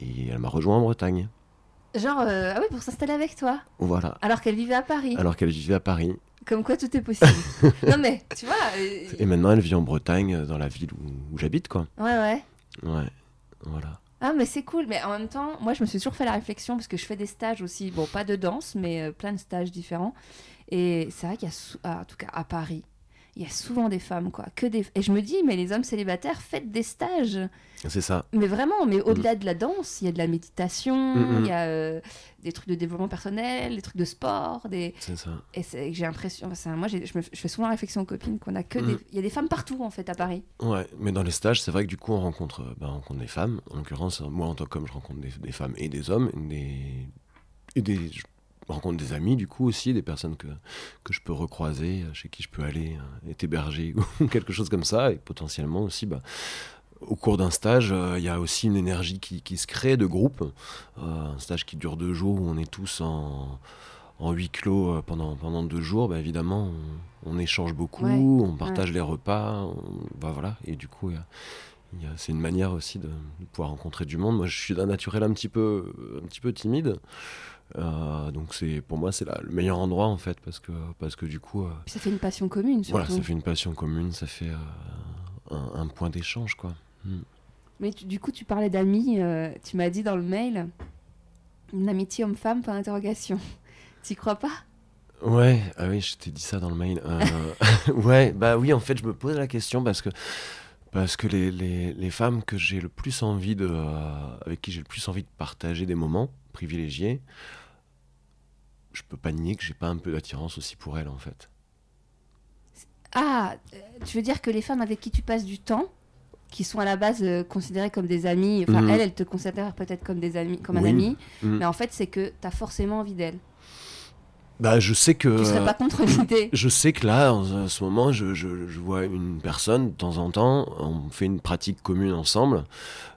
Et elle m'a rejoint en Bretagne. Genre, euh, ah oui, pour s'installer avec toi. Voilà. Alors qu'elle vivait à Paris. Alors qu'elle vivait à Paris. Comme quoi tout est possible. non mais, tu vois... Et maintenant, elle vit en Bretagne, dans la ville où, où j'habite, quoi. Ouais, ouais. Ouais. Voilà. Ah mais c'est cool, mais en même temps, moi je me suis toujours fait la réflexion parce que je fais des stages aussi, bon pas de danse, mais euh, plein de stages différents. Et c'est vrai qu'il y a, sou- ah, en tout cas à Paris, il y a souvent des femmes quoi, que des. Et je me dis, mais les hommes célibataires faites des stages, C'est ça. mais vraiment, mais au-delà de la danse, il y a de la méditation, Mm, mm. il y a euh, des trucs de développement personnel, des trucs de sport, des. C'est ça. Et j'ai l'impression, moi je, me- je fais souvent la réflexion aux copines qu'on a que des, Mm. il y a des femmes partout en fait à Paris. Ouais, mais dans les stages, c'est vrai que du coup, on rencontre, ben, on rencontre des femmes. En l'occurrence, moi, en tant qu'homme, je rencontre des, des femmes et des hommes. Des, et des, je rencontre des amis, du coup, aussi, des personnes que, que je peux recroiser, chez qui je peux aller euh, être hébergé ou quelque chose comme ça. Et potentiellement aussi, bah, au cours d'un stage, euh, il y a aussi une énergie qui, qui se crée de groupe. Euh, un stage qui dure deux jours où on est tous en, en huis clos euh, pendant, pendant deux jours. Bah, évidemment, on, on échange beaucoup, Ouais, on partage les repas. on- bah, voilà. Et du coup, c'est une manière aussi de, de pouvoir rencontrer du monde. Moi, je suis d'un naturel un petit peu, un petit peu timide. Euh, donc c'est pour moi c'est le meilleur endroit en fait parce que parce que du coup euh, ça fait une passion commune surtout. voilà ça fait une passion commune ça fait euh, un, un point d'échange quoi Mm. Mais tu- du coup, tu parlais d'amis, euh, tu m'as dit dans le mail, une amitié homme-femme, point d'interrogation. T'y crois pas? Ouais, ah oui, je t'ai dit ça dans le mail. Euh, ouais, bah oui, en fait, je me pose la question parce que, parce que les, les, les femmes que j'ai le plus envie de. euh, avec qui j'ai le plus envie de partager des moments privilégiés, je peux pas nier que j'ai pas un peu d'attirance aussi pour elles, en fait. Ah, tu veux dire que les femmes avec qui tu passes du temps, qui sont à la base euh, considérées comme des amis, enfin Mhm. elles, elles te considèrent peut-être comme des amis, comme un ami, Mhm. mais en fait c'est que t'as forcément envie d'elles. Bah, je sais que. Tu serais pas contre l'idée Je sais que là, en ce moment, je, je- je vois une personne de temps en temps, on fait une pratique commune ensemble,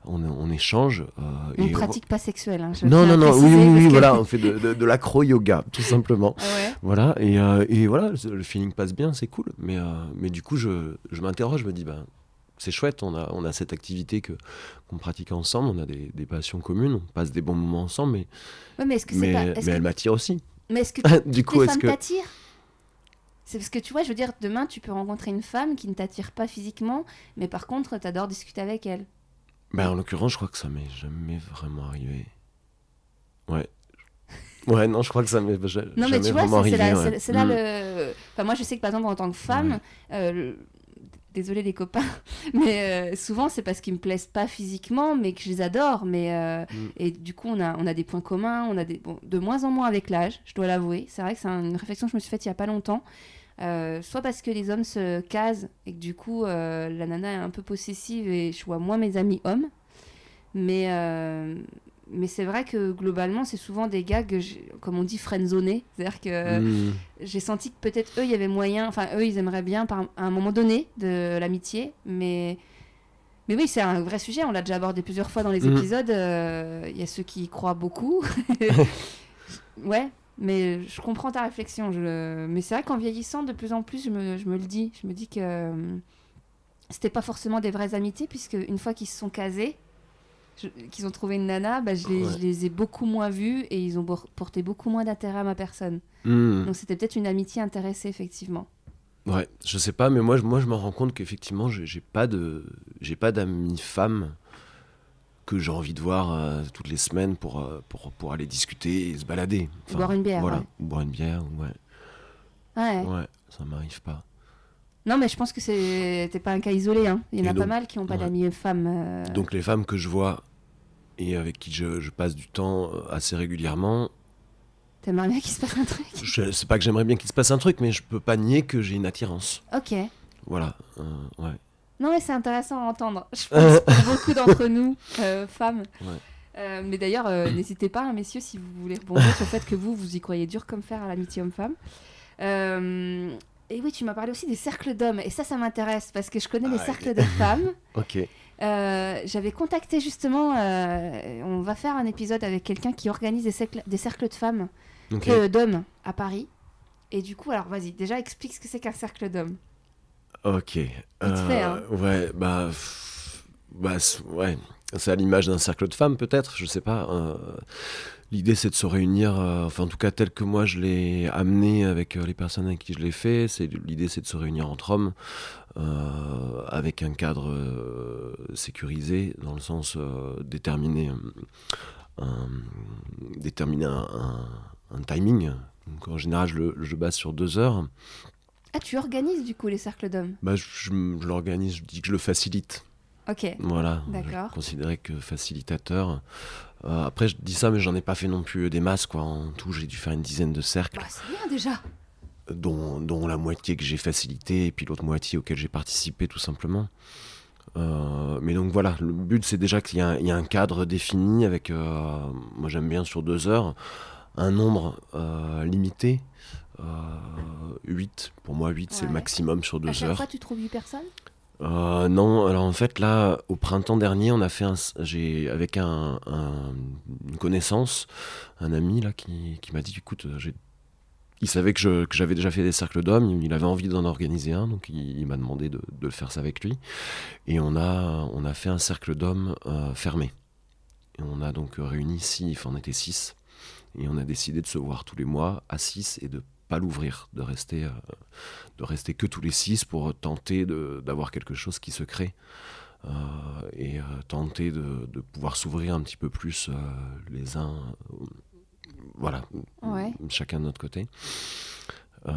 on, on échange. euh, Une et- pratique pas sexuelle. Hein, je Non, non, non, oui, oui, oui, voilà, on fait de, de, de l'acro-yoga, tout simplement. Ah ouais Voilà, et, euh, et voilà, le feeling passe bien, c'est cool. Mais, euh, mais du coup, je, je m'interroge, je me dis, ben, c'est chouette, on a, on a cette activité que, qu'on pratique ensemble, on a des, des passions communes, on passe des bons moments ensemble, mais, Ouais, mais est-ce que c'est mais, pas. mais est-ce que- elle m'attire aussi. Mais est-ce que du toutes coup, est-ce que. t'attirent? C'est parce que tu vois, je veux dire, demain tu peux rencontrer une femme qui ne t'attire pas physiquement, mais par contre t'adores discuter avec elle. Ben, en l'occurrence, je crois que ça m'est jamais vraiment arrivé. Ouais. Ouais, non, je crois que ça m'est ja- Non, jamais mais tu vois, vraiment c'est là, ouais. c'est- c'est là Mm. le. Enfin, moi je sais que par exemple en tant que femme, euh, le- désolé les copains, mais euh, souvent c'est parce qu'ils me plaisent pas physiquement, mais que je les adore. Mais euh, Mm. et du coup on a on a des points communs, on a des bon, de moins en moins avec l'âge, je dois l'avouer. C'est vrai que c'est un- une réflexion que je me suis faite il y a pas longtemps. Euh, soit parce que les hommes se casent et que du coup la nana est un peu possessive et je vois moins mes amis hommes. Mais, mais c'est vrai que globalement, c'est souvent des gars que, comme on dit, friendzonés. C'est-à-dire que Mm. j'ai senti que peut-être eux, il y avait moyen, enfin eux, ils aimeraient bien par, à un moment donné de l'amitié. Mais, mais oui, c'est un vrai sujet. On l'a déjà abordé plusieurs fois dans les Mhm. épisodes. euh, Il y a ceux qui y croient beaucoup. ouais. Mais je comprends ta réflexion. Je... Mais c'est vrai qu'en vieillissant, de plus en plus, je me, je me le dis. Je me dis que euh, c'était pas forcément des vraies amitiés, puisque une fois qu'ils se sont casés, qu'ils ont trouvé une nana, bah, je, les, Ouais. je les ai beaucoup moins vus et ils ont porté beaucoup moins d'intérêt à ma personne. Mm. Donc c'était peut-être une amitié intéressée, effectivement. Ouais, je sais pas, mais moi, je- moi je me rends compte qu'effectivement, j'ai pas de, j'ai pas d'amis femmes que j'ai envie de voir euh, toutes les semaines pour, euh, pour, pour aller discuter et se balader. Enfin, Boire une bière, Voilà, ouais. boire une bière, ouais. Ouais. Ouais, ça m'arrive pas. Non, mais je pense que t'es pas un cas isolé. Hein. Il y en Et a donc- pas mal qui n'ont pas ouais. d'amis femmes. euh, Donc les femmes que je vois et avec qui je, je passe du temps euh, assez régulièrement, T'aimerais bien qu'il se passe un truc? Je c'est pas que j'aimerais bien qu'il se passe un truc, mais je peux pas nier que j'ai une attirance. Ok. Voilà. euh, ouais. Non, mais c'est intéressant à entendre. Je pense pour beaucoup d'entre nous, euh, femmes. Ouais. Mais d'ailleurs, n'hésitez pas, hein, messieurs, si vous voulez rebondir sur le fait que vous, vous y croyez dur comme fer à l'amitié homme-femme. Euh, et oui, tu m'as parlé aussi des cercles d'hommes. Et ça, ça m'intéresse parce que je connais les Ah, cercles de femmes. Ok. Euh, J'avais contacté justement, euh, on va faire un épisode avec quelqu'un qui organise des cercles, des cercles de femmes, euh, d'hommes à Paris. Et du coup, alors vas-y, déjà explique ce que c'est qu'un cercle d'hommes. Ok. Fait, hein. Ouais, bah, bah, c'est- ouais. C'est à l'image d'un cercle de femmes, peut-être, je sais pas. L'idée, c'est de se réunir, euh, enfin, en tout cas, tel que moi je l'ai amené avec euh, les personnes avec qui je l'ai fait. C'est l'idée, c'est de se réunir entre hommes, euh, avec un cadre sécurisé, dans le sens déterminer, un, déterminer un, un- un timing. Donc, en général, je, le- je base sur deux heures. Ah, tu organises du coup les cercles d'hommes? Bah, je, je- je l'organise, je dis que je le facilite. Ok. Voilà, D'accord. je considérais que facilitateur. Euh, après, je dis ça, mais j'en ai pas fait non plus des masses. Quoi. En tout, j'ai dû faire une dizaine de cercles, Bah, c'est bien déjà. dont, dont la moitié que j'ai facilité et puis l'autre moitié auquel j'ai participé, tout simplement. Euh, mais donc voilà, le but c'est déjà qu'il y, a un- il y a un cadre défini avec, euh, moi j'aime bien sur deux heures, un nombre euh, limité. 8, pour moi 8 c'est le maximum sur À deux chaque heures. fois, tu trouves 8 personnes? Euh, non, alors en fait là, au printemps dernier, on a fait un, j'ai avec un, un- une connaissance, un ami là qui, qui m'a dit, écoute, euh, il savait que, j'avais déjà fait des cercles d'hommes, il avait envie d'en organiser un, donc il, il m'a demandé de, de faire ça avec lui, et on a, on a fait un cercle d'hommes euh, fermé, et on a donc réuni six, enfin on était six, et on a décidé de se voir tous les mois à six et de pas l'ouvrir, de rester, euh, de rester que tous les six pour tenter d'avoir quelque chose qui se crée euh, et euh, tenter de, de pouvoir s'ouvrir un petit peu plus les uns, voilà, Ouais. chacun de notre côté. Euh,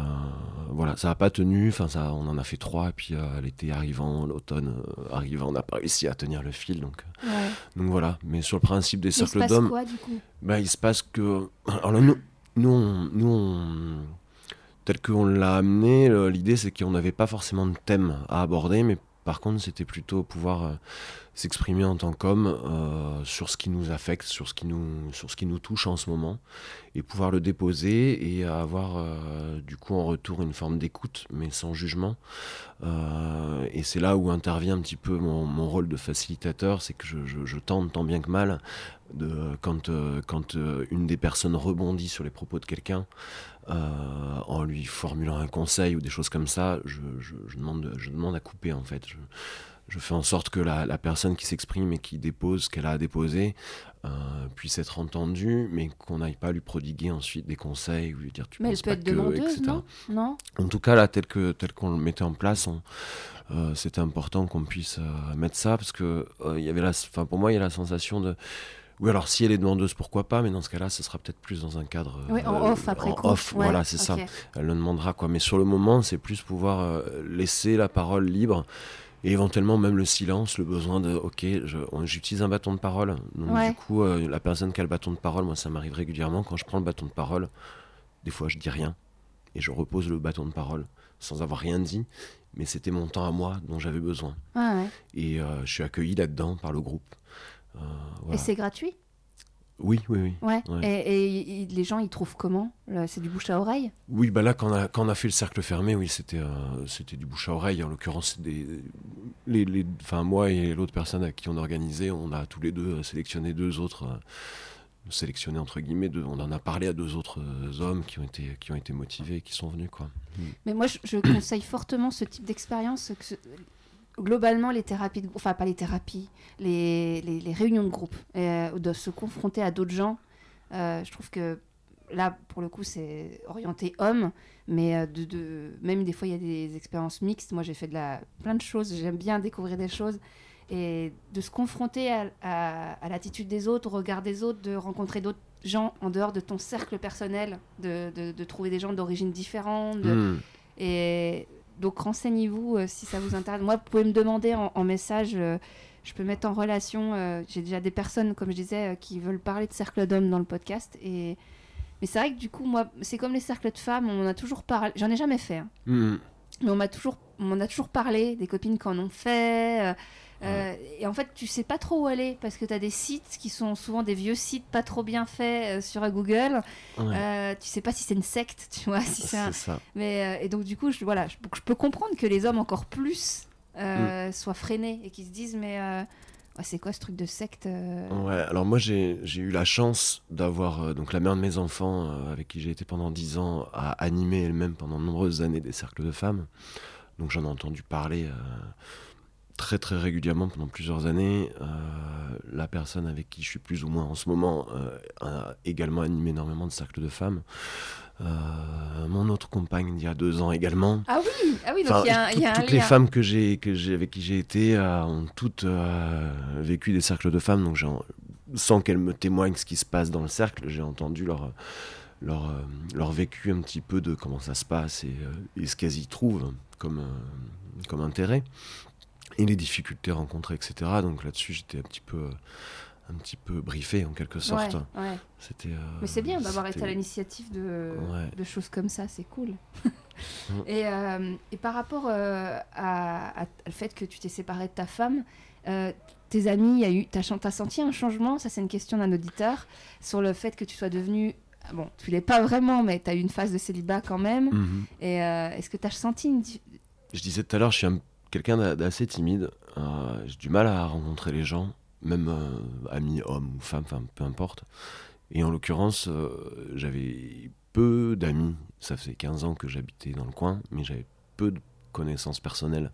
voilà, ça n'a pas tenu. Enfin, ça, on en a fait trois, et puis euh, l'été arrivant, l'automne euh, arrivant, on n'a pas réussi à tenir le fil. Donc, Ouais. donc voilà. Mais sur le principe des Mais il se cercles passe d'hommes, quoi du coup? bah, il se passe que. Alors là, nous, nous, on- nous on- tel qu'on l'a amené, l'idée c'est qu'on n'avait pas forcément de thème à aborder, mais par contre, c'était plutôt pouvoir euh, s'exprimer en tant qu'homme euh, sur ce qui nous affecte, sur ce qui nous, sur ce qui nous touche en ce moment, et pouvoir le déposer et avoir euh, du coup en retour une forme d'écoute, mais sans jugement. Et c'est là où intervient un petit peu mon, rôle de facilitateur, c'est que je, je- tente tant bien que mal de quand quand une des personnes rebondit sur les propos de quelqu'un euh, en lui formulant un conseil ou des choses comme ça, je, je- je demande je demande à couper en fait. Je, je fais en sorte que la, la personne qui s'exprime et qui dépose ce qu'elle a à déposer euh, puisse être entendue, mais qu'on n'aille pas lui prodiguer ensuite des conseils ou lui dire tu Mais elle peut pas être que, demandeuse, etc. non? Non? En tout cas, là, tel que tel qu'on le mettait en place, euh, c'était important qu'on puisse euh, mettre ça parce que il y avait la, enfin pour moi, il y a la sensation de oui, alors si elle est demandeuse, pourquoi pas, mais dans ce cas-là, ce sera peut-être plus dans un cadre Oui, en euh, off après en coup. off, Ouais, voilà, c'est ça. Elle le demandera quoi. Mais sur le moment, c'est plus pouvoir euh, laisser la parole libre. Et éventuellement même le silence, le besoin de ok, j'utilise un bâton de parole. Donc Ouais. du coup, euh, la personne qui a le bâton de parole, moi ça m'arrive régulièrement quand je prends le bâton de parole. Des fois, je dis rien et je repose le bâton de parole sans avoir rien dit, mais c'était mon temps à moi dont j'avais besoin. Ouais. Et euh, je suis accueilli là-dedans par le groupe. Euh, voilà. Et c'est gratuit Oui, oui, oui. Ouais. Ouais. Et, les gens, ils trouvent comment C'est du bouche à oreille? Oui, bah là, quand on a, quand on a fait le cercle fermé, oui, c'était euh, c'était du bouche à oreille. En l'occurrence, des, les, les, enfin, moi et l'autre personne à qui on a organisé, on a tous les deux sélectionné deux autres, euh, sélectionné entre guillemets, deux, on en a parlé à deux autres euh, hommes qui ont été, qui ont été motivés et qui sont venus, quoi. Mais moi, je, je conseille fortement ce type d'expérience. Globalement, les thérapies, de, enfin pas les thérapies, les, les, les réunions de groupe, euh, de se confronter à d'autres gens. euh, je trouve que là, pour le coup, c'est orienté homme, mais euh, de, de- même des fois, il y a des expériences mixtes. Moi, j'ai fait de la, plein de choses. J'aime bien découvrir des choses et de se confronter à, à- à l'attitude des autres, au regard des autres, de rencontrer d'autres gens en dehors de ton cercle personnel, de, de- trouver des gens d'origine différente, Hmm. et donc renseignez-vous si ça vous intéresse. Moi, vous pouvez me demander en, message. je peux mettre en relation. J'ai déjà des personnes, comme je disais, qui veulent parler de cercle d'hommes dans le podcast. Et mais c'est vrai que du coup, moi, c'est comme les cercles de femmes. On en a toujours parlé. J'en ai jamais fait. Hein. Mmh. Mais on m'a toujours, on a toujours parlé. Des copines qui en ont fait. Euh, et en fait, tu sais pas trop où aller parce que tu as des sites qui sont souvent des vieux sites pas trop bien faits euh, sur Google. Euh, tu sais pas si c'est une secte, tu vois. Si c'est ça. Mais, et donc, du coup, je, voilà, je, peux comprendre que les hommes encore plus mm. soient freinés et qu'ils se disent, mais c'est quoi ce truc de secte Ouais, alors moi j'ai eu la chance d'avoir donc la mère de mes enfants avec qui j'ai été pendant 10 ans à animer elle-même pendant de nombreuses années des cercles de femmes. Donc j'en ai entendu parler très très régulièrement pendant plusieurs années. Euh, la personne avec qui je suis plus ou moins en ce moment euh, a également animé énormément de cercles de femmes. Euh, mon autre compagne il y a deux ans également. Ah oui, ah oui donc il y a, y a toutes les femmes que j'ai que j'ai avec qui j'ai été ont toutes vécu des cercles de femmes donc sans qu'elles me témoignent ce qui se passe dans le cercle, j'ai entendu leur leur, leur vécu un petit peu de comment ça se passe et, et ce qu'elles y trouvent comme, comme intérêt et les difficultés rencontrées, etc. Donc là-dessus, j'étais un petit peu un petit peu briefé en quelque sorte. C'était. Euh, Mais c'est bien d'avoir été à l'initiative de, de, choses comme ça, c'est cool. et, euh, et, par rapport euh, à, à, le fait que tu t'es séparé de ta femme, tes amis, y a eu, t'as, as senti un changement? Ça, c'est une question d'un auditeur sur le fait que tu sois devenu bon, tu l'es pas vraiment, mais tu as eu une phase de célibat quand même. Mhm. Et est-ce que tu as senti une. Je disais tout à l'heure, je suis un quelqu'un d'assez timide. Euh, j'ai du mal à rencontrer les gens, même euh, amis, hommes ou femmes, peu importe. Et en l'occurrence, euh, j'avais peu d'amis. Ça faisait 15 ans que j'habitais dans le coin, mais j'avais peu de connaissances personnelles.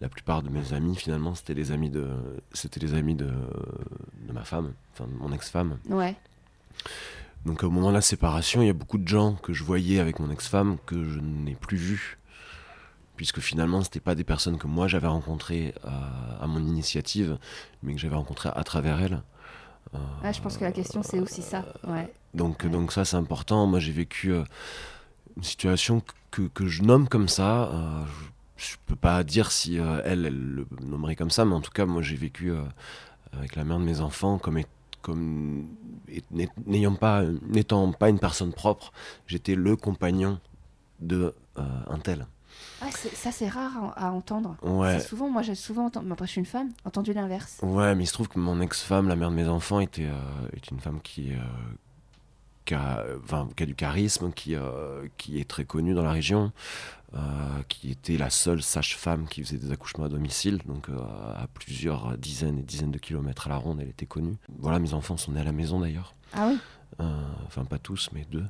La plupart de mes amis, finalement, c'était les amis de, c'était les amis de, de ma femme, enfin de mon ex-femme. Ouais. Donc au moment de la séparation, il y a beaucoup de gens que je voyais avec mon ex-femme que je n'ai plus vus puisque finalement c'était pas des personnes que moi j'avais rencontrées euh, à, mon initiative, mais que j'avais rencontrées à travers elles. Euh, ah, je pense que la question c'est aussi ça. Ouais. Donc, donc ça c'est important. Moi j'ai vécu euh, une situation que, que, je nomme comme ça. je, je peux pas dire si elle, elle le nommerait comme ça, mais en tout cas moi j'ai vécu avec la mère de mes enfants comme comme n'ayant pas n'étant pas une personne propre, j'étais le compagnon de un tel. Ah, ça, c'est rare à, entendre. Ouais. Souvent, moi, j'ai souvent entendu, après, je suis une femme, entendu l'inverse. Ouais, mais il se trouve que mon ex-femme, la mère de mes enfants, était, euh, est une femme qui, euh, qui, a, enfin, qui a du charisme, qui, euh, qui est très connue dans la région, qui était la seule sage-femme qui faisait des accouchements à domicile, donc à plusieurs dizaines et dizaines de kilomètres à la ronde, elle était connue. Voilà, mes enfants sont nés à la maison d'ailleurs. Ah oui Enfin, pas tous, mais deux.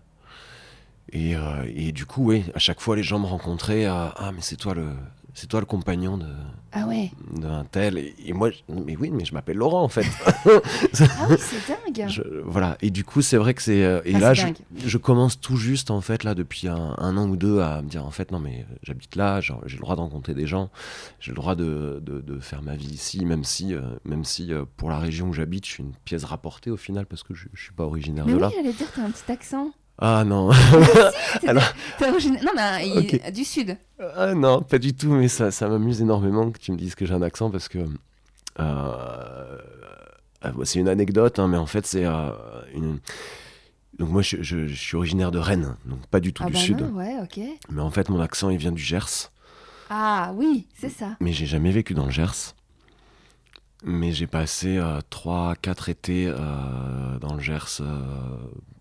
Et, euh, et, du coup, oui, à chaque fois, les gens me rencontraient. ah, mais c'est toi le, c'est toi le compagnon de. Ah ouais. D'un tel. Et, moi, mais oui, mais je m'appelle Laurent en fait. ah oui, c'est dingue. voilà. Et du coup, c'est vrai que c'est. Euh, et ah, là, je, je, commence tout juste en fait là depuis un, an ou deux à me dire en fait non mais j'habite là, j'ai le droit de rencontrer des gens, j'ai le droit de, de, de, faire ma vie ici, même si euh, même si pour la région où j'habite, je suis une pièce rapportée au final parce que je, je suis pas originaire de là. Oui, j'allais dire, t'as un petit accent. Ah non. Alors... Non, mais du sud. Ah non, pas du tout, mais ça, ça m'amuse énormément que tu me dises que j'ai un accent parce que. Euh, euh, c'est une anecdote, hein, mais en fait, c'est euh, une. Donc, moi, je, je, suis originaire de Rennes, donc pas du tout ah du bah sud. ouais, ok. Mais en fait, mon accent, il vient du Gers. Ah oui, c'est ça. Mais j'ai jamais vécu dans le Gers. Mais j'ai passé 3-4 étés dans le Gers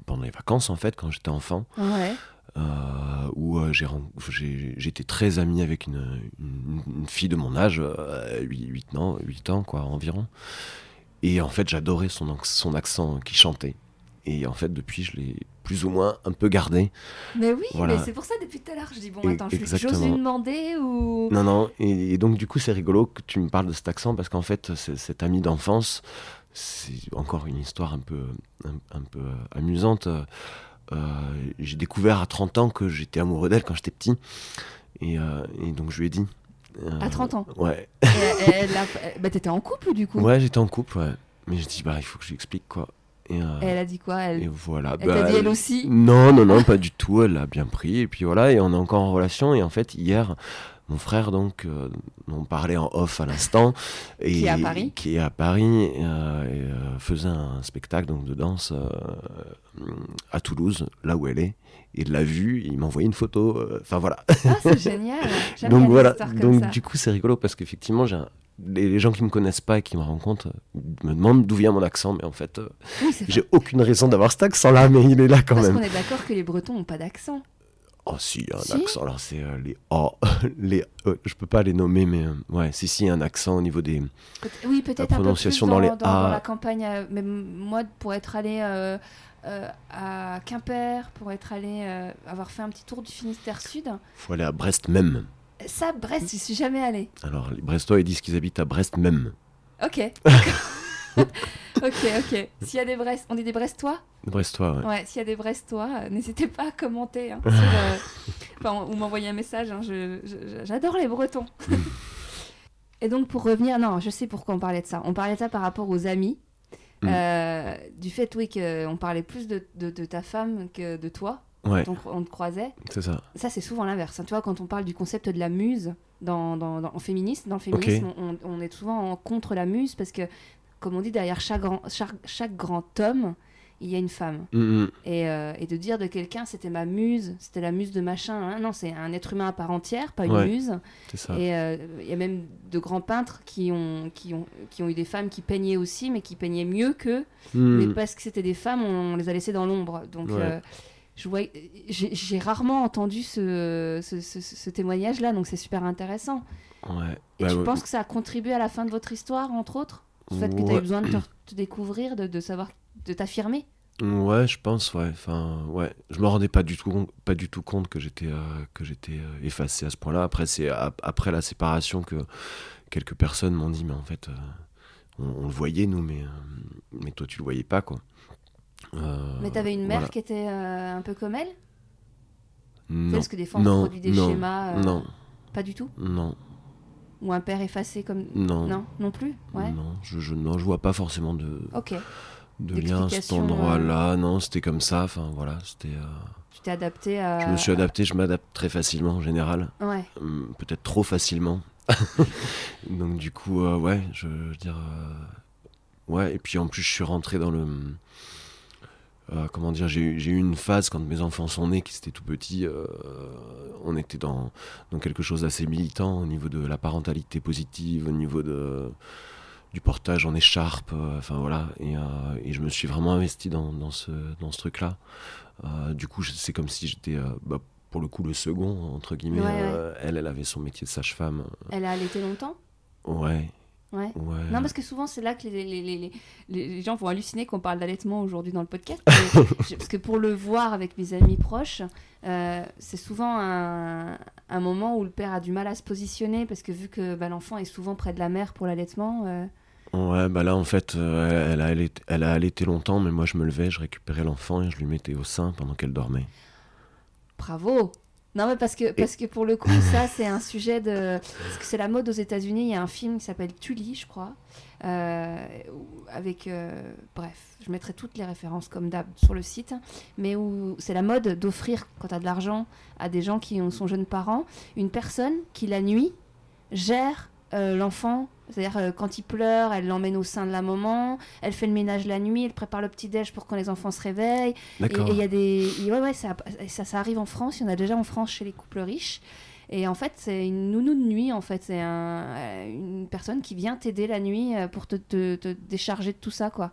pendant les vacances, en fait, quand j'étais enfant. Ouais. Euh, où euh, j'étais très ami avec une, une, fille de mon âge, 8, euh, ans, 8 ans quoi, environ. Et en fait, j'adorais son, son accent qui chantait. Et en fait, depuis, je l'ai plus ou moins un peu gardé. Mais oui, mais c'est pour ça depuis tout à l'heure, je dis, bon, attends, j'ose lui demander ou... Non, non, et, donc du coup, c'est rigolo que tu me parles de cet accent, parce qu'en fait, cet ami d'enfance, c'est encore une histoire un peu, un, peu euh, amusante. Euh, j'ai découvert à 30 ans que j'étais amoureux d'elle quand j'étais petit. Et, euh, et, donc je lui ai dit. à 30 ans Ouais. bah, t'étais en couple du coup? Ouais, j'étais en couple, ouais. Mais je dis, bah, il faut que je lui explique quoi. Et, elle a dit quoi elle... Et voilà. Elle t'a dit elle aussi? Non, non, non, pas du tout. Elle a bien pris. Et puis voilà, et on est encore en relation. Et en fait, hier, mon frère donc, euh, dont on parlait en off à l'instant, et Qui est à Paris. qui est à Paris, euh, et, euh, faisait un spectacle donc de danse euh, à Toulouse, là où elle est. Et il l'a vu, il m'a envoyé une photo. euh, Enfin voilà. Ah, c'est génial. Donc voilà. Donc ça. du coup c'est rigolo parce qu'effectivement j'ai un- les, gens qui me connaissent pas et qui me rencontrent me demandent d'où vient mon accent, mais en fait euh, Oui, j'ai aucune raison d'avoir cet accent-là, mais il est là quand Parce même. qu'on est d'accord que les Bretons n'ont pas d'accent. Oh si, il y a un Si accent. Alors c'est euh, les oh, les euh, je peux pas les nommer, mais euh, ouais, si si, un accent au niveau des. Peut- oui, peut-être un peu plus dans dans, les dans- A. dans la campagne. euh, Mais moi, pour être allé à Quimper, pour être allé avoir fait un petit tour du Finistère Sud, Faut aller à Brest même. ça, Brest, j'y suis jamais allé. Alors les Brestois ils disent qu'ils habitent à Brest même. Ok. ok, ok. S'il y a des Brest, on dit des Brestois Brestois, ouais. Ouais, s'il y a des Brestois, euh, n'hésitez pas à commenter. hein, sur, euh, enfin, ou m'envoyer un message. hein, J'adore les Bretons. Et donc, pour revenir, non, je sais pourquoi on parlait de ça. On parlait de ça par rapport aux amis. Mm. Euh, du fait, oui, qu'on parlait plus de, de- de ta femme que de toi. Ouais, Donc, on te croisait. c'est ça. Ça, c'est souvent l'inverse. hein. Tu vois, quand on parle du concept de la muse dans, dans, dans- en féministe, dans le féminisme, on, on est souvent en contre la muse parce que, comme on dit, derrière chaque grand, chaque, chaque grand homme, il y a une femme. Mm, mm. Et, euh, et de dire de quelqu'un, c'était ma muse, c'était la muse de machin. hein. Non, c'est un être humain à part entière, pas une Ouais. muse. Et euh, il y a même de grands peintres qui ont, qui, ont, qui ont eu des femmes qui peignaient aussi, mais qui peignaient mieux qu'eux. Mm. Mais parce que c'était des femmes, on, on les a laissées dans l'ombre. Donc, Ouais. euh, j'ai j'ai rarement entendu ce, ce, ce- ce témoignage-là, donc c'est super intéressant. Ouais. Et Bah, tu ouais. penses que ça a contribué à la fin de votre histoire, entre autres? Le fait que tu as eu besoin de te, te découvrir, de, de savoir, de t'affirmer Ouais, je pense, ouais. Enfin, ouais. Je me rendais pas du tout, pas du tout compte que j'étais, euh, que j'étais euh, effacé à ce point-là. Après, c'est ap- après la séparation que quelques personnes m'ont dit, mais en fait, euh, on, on le voyait nous, mais, euh, mais toi tu le voyais pas, quoi. Mais t'avais une mère voilà. qui était un peu comme elle? Non, Parce que des fois, on non, produit des non, schémas. non, Pas du tout? Non, Ou un père effacé comme. non, Non, non plus Ouais. non. Je, je, non, je vois pas forcément de, Ok. de lien à cet D'explication, endroit-là. Non, c'était comme ça. Enfin, voilà, c'était. euh, Tu t'es adapté à. Je me suis adapté. Je m'adapte très facilement en général. Ouais. Hum, peut-être trop facilement. Donc du coup, euh, ouais, je, je veux dire, euh, ouais. Et puis en plus, je suis rentré dans le, euh, comment dire, j'ai eu une phase quand mes enfants sont nés, qui étaient tout petits. euh, on était dans, dans quelque chose d'assez militant au niveau de la parentalité positive, au niveau de du portage en écharpe, euh, enfin voilà. Et, et je me suis vraiment investi dans, dans ce dans ce truc-là. Du coup, c'est comme si j'étais bah, pour le coup le second entre guillemets. Ouais, ouais. Elle, elle avait son métier de sage-femme. Elle a allaité longtemps? Ouais, Ouais. ouais. Non, parce que souvent, c'est là que les, les, les, les- les gens vont halluciner qu'on parle d'allaitement aujourd'hui dans le podcast. Je- parce que pour le voir avec mes amis proches, euh, c'est souvent un, un moment où le père a du mal à se positionner parce que vu que bah, l'enfant est souvent près de la mère pour l'allaitement. euh, Ouais, bah là en fait, euh, elle, a allaité, elle a allaité longtemps, mais moi je me levais, je récupérais l'enfant et je lui mettais au sein pendant qu'elle dormait. Bravo Non, mais parce que, parce que pour le coup, ça, c'est un sujet de. Parce que c'est la mode aux États-Unis. Il y a un film qui s'appelle Tully, je crois. euh, avec. euh, bref, je mettrai toutes les références comme d'hab sur le site. Mais où c'est la mode d'offrir, quand tu as de l'argent, à des gens qui ont- sont jeunes parents, une personne qui, la nuit, gère euh, l'enfant. C'est-à-dire, euh, quand il pleure, elle l'emmène au sein de la maman, elle fait le ménage la nuit, elle prépare le petit-déj pour quand les enfants se réveillent. Et il y a des. et ouais, ouais, ça, ça, ça arrive en France. Il y en a déjà en France chez les couples riches. Et en fait, c'est une nounou de nuit. En fait, c'est un, euh, une personne qui vient t'aider la nuit pour te, te- te décharger de tout ça, quoi.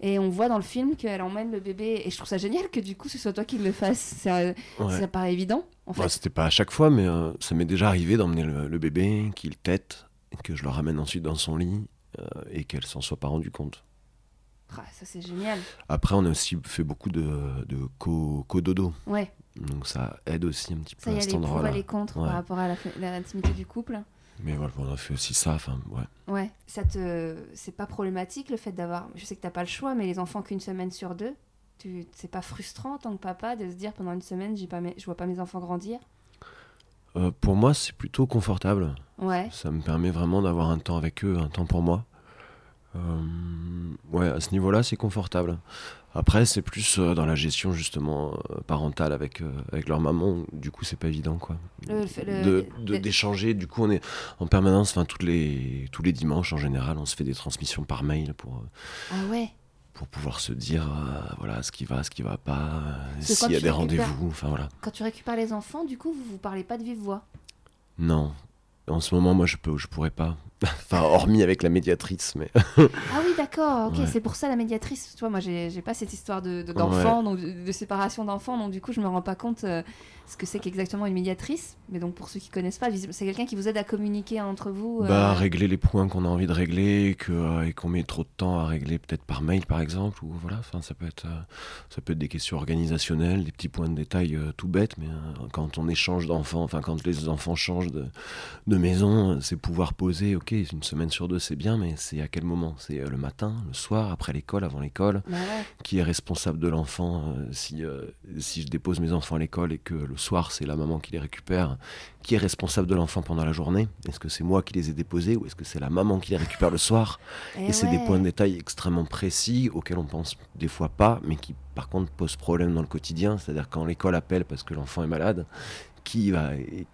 Et on voit dans le film qu'elle emmène le bébé. Et je trouve ça génial que du coup, ce soit toi qui le fasse. Ça, Ouais. ça paraît évident, en fait. Bah, C'était pas à chaque fois, mais euh, ça m'est déjà arrivé d'emmener le, le bébé, qu'il tète, et que je le ramène ensuite dans son lit euh, et qu'elle s'en soit pas rendue compte. Ah, ça, c'est génial. Après, on a aussi fait beaucoup de, de co- co-dodo, Ouais, donc ça aide aussi un petit peu ça y à a cet les pour endroit-là. et les contre Ouais. par rapport à la fa- la- l'intimité du couple. Mais voilà, on a fait aussi ça, enfin, ouais. Ouais, ça te, c'est pas problématique le fait d'avoir. Je sais que t'as pas le choix, mais les enfants qu'une semaine sur deux, tu, c'est pas frustrant en tant que papa de se dire pendant une semaine, j'ai pas mes- je vois pas mes enfants grandir? Euh, pour moi, c'est plutôt confortable. Ouais, Ça me permet vraiment d'avoir un temps avec eux, un temps pour moi. Euh, ouais, à ce niveau-là, c'est confortable. Après, c'est plus euh, dans la gestion justement euh, parentale avec, euh, avec leur maman. Du coup, c'est pas évident, quoi. D'échanger. Du coup, on est en permanence, enfin, toutes les, tous les dimanches en général, on se fait des transmissions par mail pour, Ah ouais. pour pouvoir se dire, euh, voilà, ce qui va, ce qui va pas, euh, s'il y a des rendez-vous. Enfin, voilà. Quand tu récupères les enfants, du coup, vous vous parlez pas de vive voix. Non. En ce moment, moi, je peux, je pourrais pas. enfin, hormis avec la médiatrice, mais. Ah oui, d'accord, ok, Ouais. c'est pour ça la médiatrice. Tu vois, moi, j'ai pas cette histoire de de- d'enfants, donc de, de séparation d'enfants, donc du coup, je me rends pas compte euh, ce que c'est qu'exactement une médiatrice. Mais donc, pour ceux qui connaissent pas, c'est quelqu'un qui vous aide à communiquer entre vous. euh, Bah, régler les points qu'on a envie de régler et que, euh, et qu'on met trop de temps à régler peut-être par mail par exemple ou voilà enfin ça peut être euh, ça peut être des questions organisationnelles des petits points de détail tout bêtes mais quand on échange d'enfants enfin quand les enfants changent de, de maison euh, c'est pouvoir poser ok une semaine sur deux c'est bien mais c'est à quel moment? C'est euh, le matin le soir après l'école avant l'école? Bah ouais. qui est responsable de l'enfant euh, si, euh, si je dépose mes enfants à l'école et que le soir c'est la maman qui les récupère qui est responsable de l'enfant pendant la journée? Est-ce que c'est moi qui les ai déposés ou est-ce que c'est la maman qui les récupère le soir? Eh Et c'est des points de détail extrêmement précis auxquels on pense des fois pas, mais qui par contre posent problème dans le quotidien. C'est-à-dire quand l'école appelle parce que l'enfant est malade, qui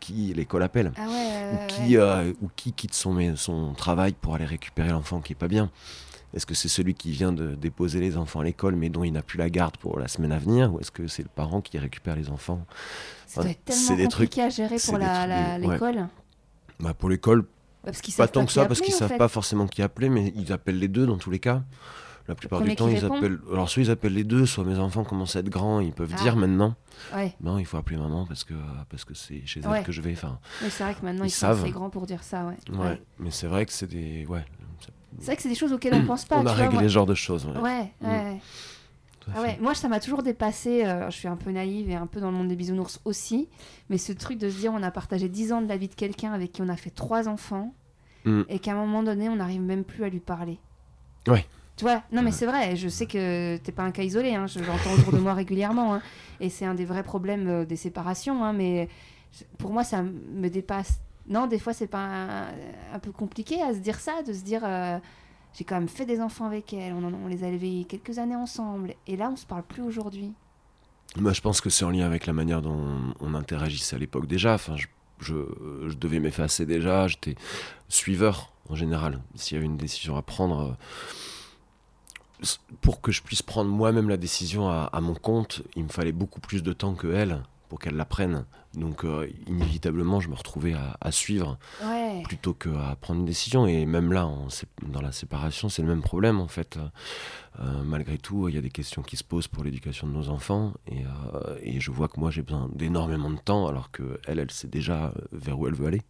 qui l'école appelle Ah ouais, ou qui, ouais. euh, ou qui quitte son, son travail pour aller récupérer l'enfant qui est pas bien Est-ce que c'est celui qui vient de déposer les enfants à l'école mais dont il n'a plus la garde pour la semaine à venir Ou est-ce que c'est le parent qui récupère les enfants? Ça doit être c'est tellement des trucs- compliqué à gérer pour ouais. l'école. bah Pour l'école, Parce qu'ils pas tant que ça parce qu'ils en savent fait. pas forcément qui appeler, mais ils appellent les deux dans tous les cas. La plupart du temps, ils répond appellent. Alors, soit ils appellent les deux, soit mes enfants commencent à être grands, ils peuvent Ah. dire maintenant Ouais, Non, il faut appeler maman parce que parce que c'est chez Ouais. elle que je vais. Enfin, oui, c'est vrai que maintenant Ils ils, sont savent. assez grands pour dire ça, ouais. ouais. Ouais. Mais c'est vrai que c'est des. Ouais. C'est vrai que c'est des choses auxquelles on pense pas. on a réglé ce genre de choses. Ouais. Ouais, Mm. ouais. Tout à Ah ouais, moi ça m'a toujours dépassé, euh, je suis un peu naïve et un peu dans le monde des bisounours aussi, mais ce truc de se dire on a partagé 10 ans de la vie de quelqu'un avec qui on a fait trois enfants Mm. et qu'à un moment donné on n'arrive même plus à lui parler. Ouais. Tu vois, non mais Ouais. c'est vrai, je sais que t'es pas un cas isolé, hein, je l'entends autour de moi régulièrement, hein, et c'est un des vrais problèmes euh, des séparations, hein, mais pour moi ça me dépasse. Non, des fois c'est pas un, un peu compliqué à se dire ça, de se dire euh, j'ai quand même fait des enfants avec elle, on, en- on les a élevés quelques années ensemble, et là on se parle plus aujourd'hui. Moi, je pense que c'est en lien avec la manière dont on interagissait à l'époque déjà. Enfin, je, je, je devais m'effacer déjà. J'étais suiveur en général. S'il y avait une décision à prendre, euh, pour que je puisse prendre moi-même la décision à, à mon compte, il me fallait beaucoup plus de temps que elle pour qu'elle la prenne. Donc, euh, inévitablement, je me retrouvais à, à suivre Ouais. plutôt qu'à prendre une décision. Et même là, dans la séparation, c'est le même problème en fait. Euh, malgré tout, il y a des questions qui se posent pour l'éducation de nos enfants. Et, euh, et je vois que moi, j'ai besoin d'énormément de temps, alors que elle, elle sait déjà vers où elle veut aller.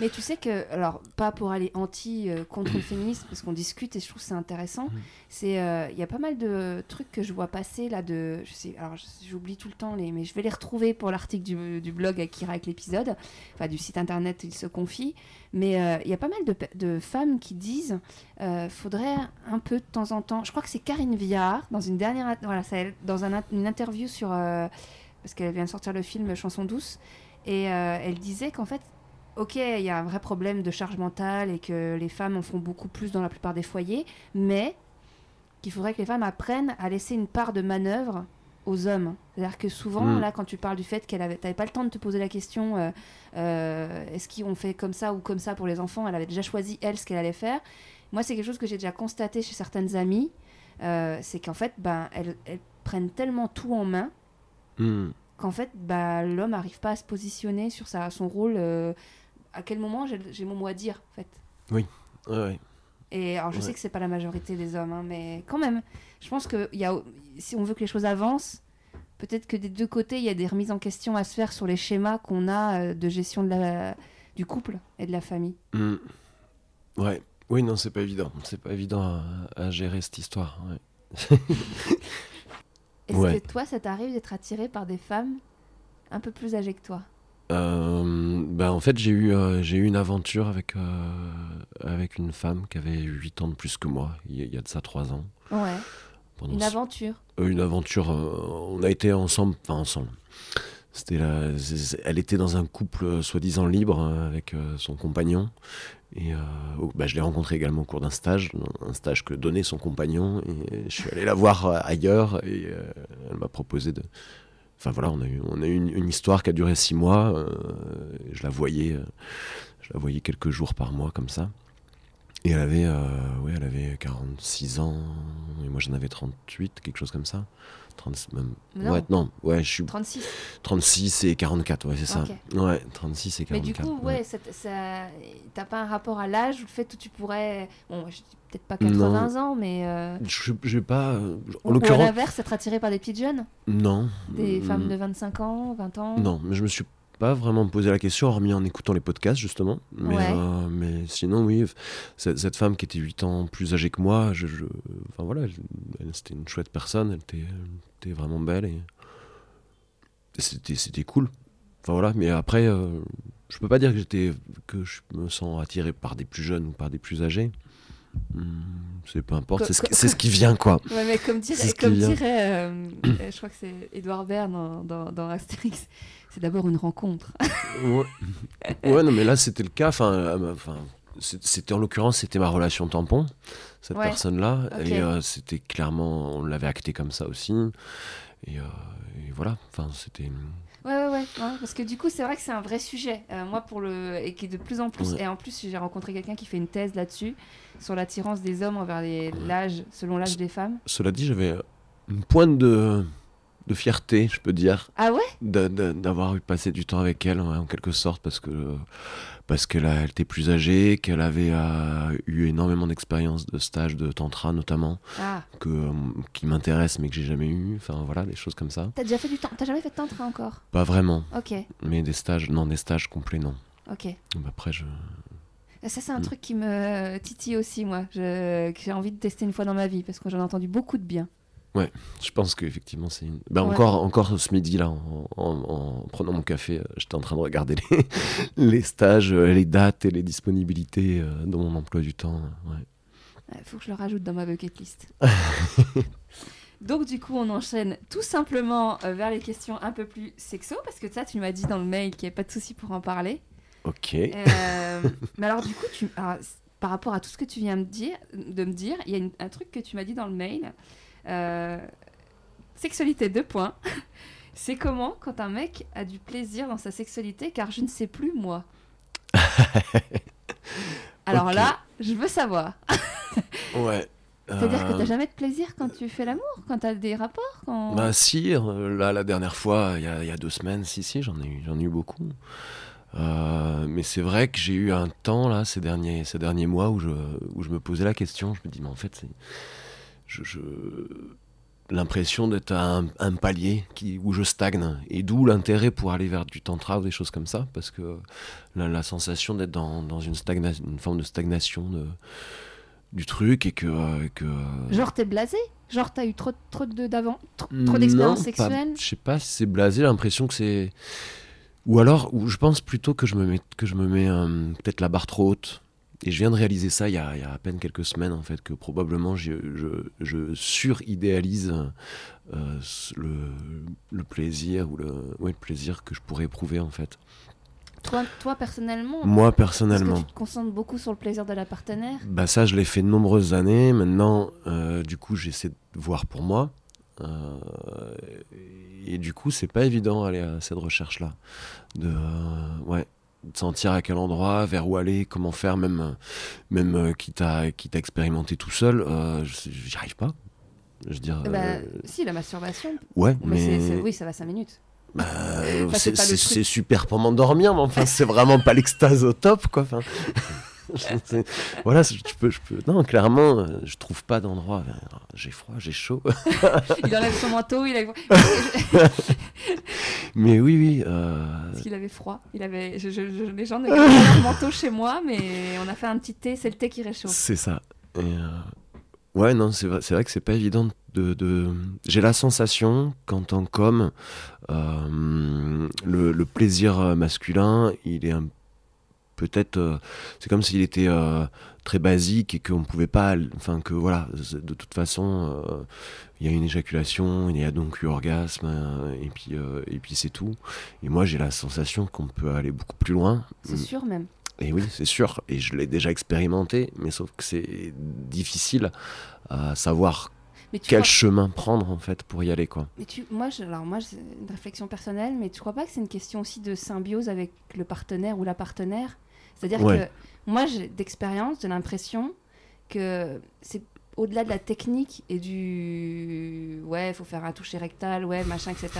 Mais tu sais que, alors, pas pour aller anti euh, contre le féminisme, parce qu'on discute et je trouve que c'est intéressant, Mhm. c'est euh, il y a pas mal de trucs que je vois passer là de. Je sais, alors j'oublie tout le temps, les, mais je vais les retrouver pour l'article du, du blog Akira avec l'épisode, enfin du site internet Il se confie. Mais euh, il y a pas mal de, femmes qui disent euh, faudrait un peu de temps en temps. Je crois que c'est Karine Viard, dans une dernière. Voilà, c'est elle, dans un une interview sur. euh, parce qu'elle vient de sortir le film Chanson douce. Et euh, elle disait qu'en fait, ok, il y a un vrai problème de charge mentale et que les femmes en font beaucoup plus dans la plupart des foyers, mais qu'il faudrait que les femmes apprennent à laisser une part de manœuvre aux hommes. C'est-à-dire que souvent, Mm. là, quand tu parles du fait qu'elle avait, t'avais pas le temps de te poser la question, euh, euh, est-ce qu'on fait comme ça ou comme ça pour les enfants Elle avait déjà choisi elle ce qu'elle allait faire. Moi, c'est quelque chose que j'ai déjà constaté chez certaines amies, euh, c'est qu'en fait, ben, elles, elles prennent tellement tout en main Hmm. qu'en fait, bah, l'homme n'arrive pas à se positionner sur sa, son rôle. À quel moment j'ai mon mot à dire, en fait. Ouais, ouais. Et alors, je Ouais. sais que c'est pas la majorité des hommes, hein, mais quand même, je pense que y a, si on veut que les choses avancent, peut-être que des deux côtés, il y a des remises en question à se faire sur les schémas qu'on a euh, de gestion de la, du couple et de la famille. Hmm. Ouais. Oui, non, c'est pas évident. C'est pas évident à, à gérer cette histoire. ouais. Est-ce Ouais. que toi, ça t'arrive d'être attiré par des femmes un peu plus âgées que toi? Ben en fait, j'ai eu, euh, j'ai eu une aventure avec, euh, avec une femme qui avait 8 ans de plus que moi, il y a, il y a de ça 3 ans. Ouais. Pendant Une aventure. Euh, une aventure. euh, on a été ensemble, enfin ensemble. C'était la- elle était dans un couple euh, soi-disant libre euh, avec euh, son compagnon. Et euh, bah, je l'ai rencontrée également au cours d'un stage, un stage que donnait son compagnon. Et je suis allé la voir euh, ailleurs et euh, elle m'a proposé de. Enfin voilà, on a eu, une histoire qui a duré six mois. euh, je la voyais, euh, je la voyais quelques jours par mois comme ça. Et elle avait, euh, ouais, elle avait 46 ans et moi j'en avais 38, quelque chose comme ça. 30, même, Non. Ouais, non, ouais, je suis 36. 36 et 44, ouais, c'est ça. Ok. Ouais, 36 et Mais 44. du coup, ouais, ça, ça- t'as pas un rapport à l'âge ou le fait où tu pourrais. Bon, je dis peut-être pas 80 ans, mais. euh, Je, je vais pas. euh, En ou à l'inverse, être attiré par des petites jeunes? Non. Des Mm, femmes de 25 ans, 20 ans? Non, mais je me suis pas vraiment posé la question, hormis en écoutant les podcasts, justement. Mais, Ouais. euh, mais sinon, oui, cette, femme qui était 8 ans plus âgée que moi, je, je- enfin voilà, c'était une chouette personne, elle était, elle était vraiment belle et, c'était, c'était cool. Enfin voilà, mais après, euh, je peux pas dire que j'étais, que je me sens attiré par des plus jeunes ou par des plus âgés. Hmm, c'est peu importe, c'est ce, ce qui vient quoi. Ouais, mais comme dirait, comme dirait euh, euh, je crois que c'est Edouard Baird dans, dans, dans Astérix, c'est d'abord une rencontre. Ouais. ouais, non, mais là, c'était le cas. Enfin, euh, enfin, c'était en l'occurrence, c'était ma relation tampon, cette Ouais. personne-là. Et euh, c'était clairement, on l'avait acté comme ça aussi. Et, euh, et voilà, enfin, c'était. Ouais, ouais, ouais, ouais, parce que du coup, c'est vrai que c'est un vrai sujet. Euh, moi, pour le. Et qui est de plus en plus. Ouais. Et en plus, j'ai rencontré quelqu'un qui fait une thèse là-dessus, sur l'attirance des hommes envers les- l'âge, selon l'âge des femmes. Cela dit, j'avais une pointe de, de fierté, je peux dire, Ah ouais? D'avoir eu passé du temps avec elle, en quelque sorte, parce que parce qu'elle elle était plus âgée, qu'elle avait euh, eu énormément d'expérience de stage de tantra notamment, Ah, que, euh, qui m'intéresse mais que j'ai jamais eu. Enfin voilà, des choses comme ça. t'as déjà fait du temps T'as jamais fait de tantra encore? Pas vraiment, Ok, mais des stages, non, des stages complets, non. ok. Après, je. Ça, c'est un Mm. truc qui me titille aussi, moi, je... que j'ai envie de tester une fois dans ma vie, parce que j'en ai entendu beaucoup de bien. Je pense qu'effectivement, c'est une. Ben, Ouais. encore, encore ce midi, là, en, en- en prenant mon café, euh, j'étais en train de regarder les, les stages, euh, les dates et les disponibilités euh, dans mon emploi du temps. ouais. Il faut que je le rajoute dans ma bucket list. Donc du coup, on enchaîne tout simplement euh, vers les questions un peu plus sexo, parce que ça, tu m'as dit dans le mail qu'il n'y avait pas de souci pour en parler. Ok. Euh, mais alors du coup, tu, alors, c- par rapport à tout ce que tu viens de dire, de me dire, il y a une- un truc que tu m'as dit dans le mail. Euh, sexualité, deux points. C'est comment quand un mec a du plaisir dans sa sexualité, car je ne sais plus moi. Alors là, je veux savoir. Ouais. C'est-à-dire que Euh, t'as jamais de plaisir quand tu fais l'amour, quand t'as des rapports quand... Bah si, euh, là la dernière fois, il y a, il y a deux semaines, si si, j'en ai eu, j'en ai eu beaucoup. Euh, mais c'est vrai que j'ai eu un temps là ces derniers, ces derniers mois où je, où je me posais la question. Je me dis mais en fait, c'est, je, je- l'impression d'être à un, un palier qui, où je stagne. Et d'où l'intérêt pour aller vers du tantra ou des choses comme ça, parce que la, la sensation d'être dans, dans une, stagna- une forme de stagnation de, du truc et que, euh, que Genre t'es blasé? Genre t'as eu trop, trop de d'avant Trop, trop pas- sexuelles Je sais pas si c'est blasé, l'impression que c'est. Ou alors, ou je pense plutôt que je me mets, que je me mets euh, peut-être la barre trop haute. Et je viens de réaliser ça il y a, il y a à peine quelques semaines, en fait, que probablement je, je, je suridéalise euh, le, le plaisir ou le, ouais, le plaisir que je pourrais éprouver, en fait. toi, toi personnellement Moi, personnellement. que tu te concentres beaucoup sur le plaisir de la partenaire Bah ça, je l'ai fait de nombreuses années. Maintenant, euh, du coup, j'essaie de voir pour moi. Euh, et du coup, c'est pas évident d'aller à cette recherche-là. De, ouais, de sentir à quel endroit, vers où aller, comment faire, même, même euh, quitte, à, quitte à expérimenter tout seul, euh, j'y arrive pas. Je veux dire, bah, euh, Si, la masturbation. ouais, Mais, oui, ça va 5 minutes. bah, Enfin, c'est super pour m'endormir, mais enfin, c'est vraiment pas l'extase au top, quoi. Enfin, voilà, je peux, je peux. Non, clairement, euh, je trouve pas d'endroit. Euh, J'ai froid, j'ai chaud. Il enlève son manteau, il a... Mais oui, oui. euh, parce qu'il avait froid. Il avait... je- je- je- Les gens ne gardent pas leur manteau chez moi, mais on a fait un petit thé, c'est le thé qui réchauffe. C'est ça. Et, euh, Ouais, non, c'est vrai, c'est vrai que c'est pas évident de. de... J'ai la sensation qu'en tant qu'homme, euh, le, le plaisir masculin, il est un peut-être euh, c'est comme s'il était euh, très basique et qu'on ne pouvait pas enfin que voilà de toute façon euh, il y a une éjaculation il y a donc eu orgasme et puis et puis c'est tout. Et moi j'ai la sensation qu'on peut aller beaucoup plus loin. C'est sûr même. Et oui c'est sûr. Et je l'ai déjà expérimenté mais sauf que c'est difficile à savoir quel chemin prendre en fait pour y aller quoi. Mais tu, moi, je, alors moi, c'est une réflexion personnelle, mais tu crois pas que c'est une question aussi de symbiose avec le partenaire ou la partenaire? C'est-à-dire que moi, d'expérience, j'ai l'impression que c'est au-delà de la technique et du ouais, il faut faire un toucher rectal, ouais, machin, etc.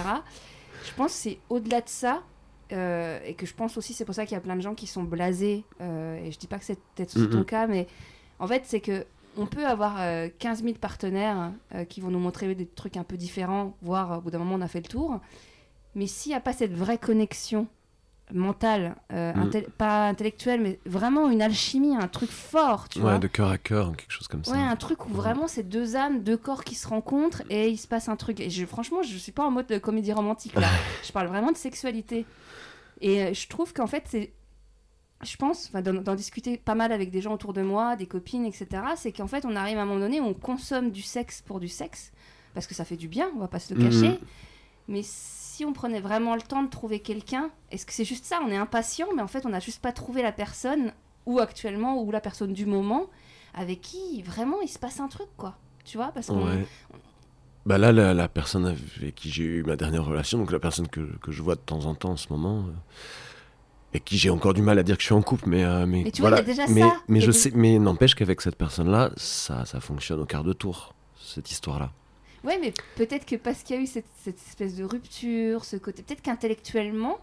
Je pense que c'est au-delà de ça. Euh, et que je pense aussi, c'est pour ça qu'il y a plein de gens qui sont blasés. Euh, et je dis pas que c'est peut-être ton cas, mais en fait, c'est que on peut avoir 15 euh, 000 partenaires qui vont nous montrer des trucs un peu différents, voire au bout d'un moment on a fait le tour. Mais s'il n'y a pas cette vraie connexion mental, euh, mm. pas intellectuel, mais vraiment une alchimie, un truc fort, tu ouais, de cœur à cœur, quelque chose comme ça. Ouais, un truc où vraiment c'est deux âmes, deux corps qui se rencontrent et il se passe un truc. Et je, franchement, je suis pas en mode de comédie romantique là. je parle vraiment de sexualité. Et euh, je trouve qu'en fait, c'est. Je pense, d'en discuter pas mal avec des gens autour de moi, des copines, etc., c'est qu'en fait, on arrive à un moment donné où on consomme du sexe pour du sexe, parce que ça fait du bien, on va pas se le cacher. Mm. Mais si on prenait vraiment le temps de trouver quelqu'un, est-ce que c'est juste ça On est impatient, mais en fait, on n'a juste pas trouvé la personne, ou actuellement, ou la personne du moment, avec qui vraiment il se passe un truc, quoi. Tu vois Parce que Bah là, la, personne avec qui j'ai eu ma dernière relation, donc la personne que, que, je vois de temps en temps en ce moment, euh, et qui j'ai encore du mal à dire que je suis en couple, mais, euh, mais, tu voilà. déjà mais, ça. mais je sais, mais n'empêche qu'avec cette personne-là, ça, ça fonctionne au quart de tour, cette histoire-là. Ouais, mais peut-être que parce qu'il y a eu cette, espèce de rupture, ce côté, peut-être qu'intellectuellement,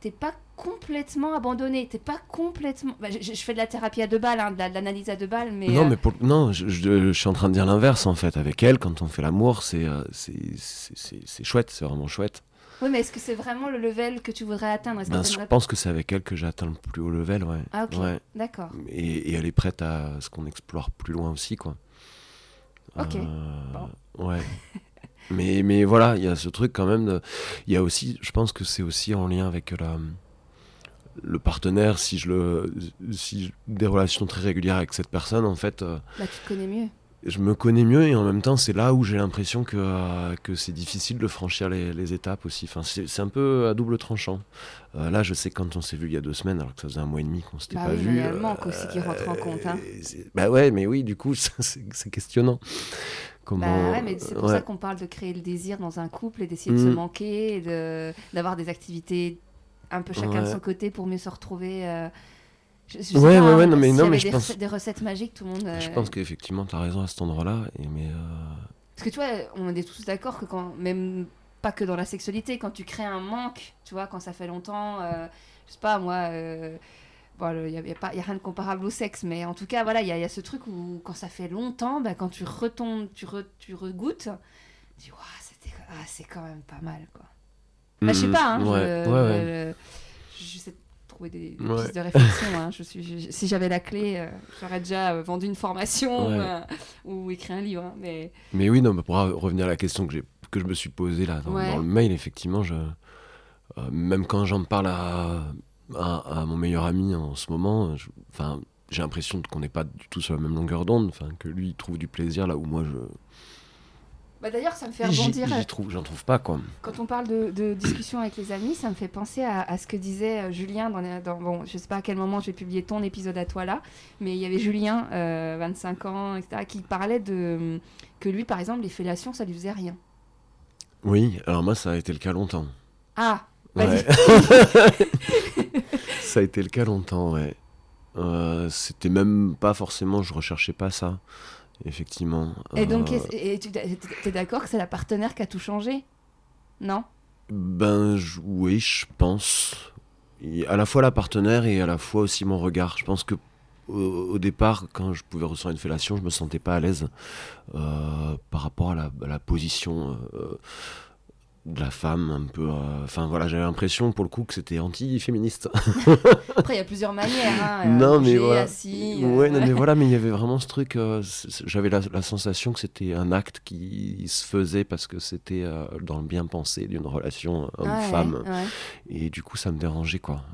t'es pas complètement abandonné, t'es pas complètement. Bah, je, fais de la thérapie à deux balles, hein, de l'analyse à deux balles, mais. Non, euh, mais pour... non, je, suis en train de dire l'inverse en fait. Avec elle, quand on fait l'amour, c'est euh, c'est chouette, c'est vraiment chouette. Oui, mais est-ce que c'est vraiment le level que tu voudrais atteindre? Ben, Je pense que c'est avec elle que j'atteins le plus haut level, ouais. Ah, ok, ouais. d'accord. Et, et, elle est prête à ce qu'on explore plus loin aussi, quoi. Ok. Euh, ouais. mais, mais voilà, il y a ce truc quand même. Il y a aussi, je pense que c'est aussi en lien avec la, le partenaire. Si je le, si des relations très régulières avec cette personne, en fait. Euh, Là, tu te connais mieux je me connais mieux et en même temps c'est là où j'ai l'impression que, euh, que c'est difficile de franchir les, étapes aussi. Enfin, c'est un peu à double tranchant. Euh, là je sais quand on s'est vu il y a deux semaines alors que ça faisait un mois et demi qu'on s'était bah pas vu. Il manque aussi qui rentre en compte. Hein. Bah ouais mais oui du coup c'est questionnant. Comment... Bah ouais, mais c'est pour ça qu'on parle de créer le désir dans un couple et d'essayer de se mm. manquer, d'avoir des activités un peu chacun de son côté pour mieux se retrouver. Euh, je, ouais, ouais, ouais, non, mais, non, mais je pense. Des recettes magiques, tout le monde. Je pense qu'effectivement, tu as raison à cet endroit-là. Mais euh, Parce que tu vois, on est tous d'accord que quand, même pas que dans la sexualité, quand tu crées un manque, tu vois, quand ça fait longtemps, euh, je sais pas, moi. Euh, il n'y a, a, a, rien de comparable au sexe, mais en tout cas, voilà, il y, y, a ce truc où quand ça fait longtemps, bah, quand tu retombes, tu, re, tu regoutes, tu dis, ah, c'est quand même pas mal, quoi. Bah, je sais mmh, pas, hein, ouais, je, ouais, je sais des, pistes de réflexion. Hein. Je suis, si j'avais la clé, euh, j'aurais déjà euh, vendu une formation euh, ou écrit un livre. Hein, mais... mais oui, non, pour revenir à la question que, que je me suis posée là dans, le mail, effectivement, je, même quand j'en parle à, à, mon meilleur ami en ce moment, j'ai l'impression qu'on n'est pas du tout sur la même longueur d'onde, que lui il trouve du plaisir là où moi je bah D'ailleurs, ça me fait rebondir. J'en trouve, trouve pas, quoi. Quand on parle de, de, discussion avec les amis, ça me fait penser à, ce que disait euh, Julien dans, dans, Bon, je sais pas à quel moment je vais publier ton épisode à toi là, mais il y avait Julien, 25 euh, ans, etc., qui parlait de. que lui, par exemple, les fellations, ça lui faisait rien. Oui, alors moi, ça a été le cas longtemps. Ah, ouais. ça a été le cas longtemps, ouais. Euh, c'était même pas forcément, je recherchais pas ça effectivement. Et donc, euh, tu es d'accord que c'est la partenaire qui a tout changé? Non? Ben oui, je pense. à la fois la partenaire et à la fois aussi mon regard. Je pense que au, départ, quand je pouvais recevoir une fellation, je me sentais pas à l'aise euh, par rapport à la, la position. De la femme un peu euh, enfin voilà j'avais l'impression pour le coup que c'était anti-féministe. Après il y a plusieurs manières hein, euh, non mais voilà. assis, euh, ouais, non, mais voilà mais il y avait vraiment ce truc j'avais la, sensation que c'était un acte qui se faisait parce que c'était dans le bien pensé d'une relation homme-femme. et du coup ça me dérangeait quoi.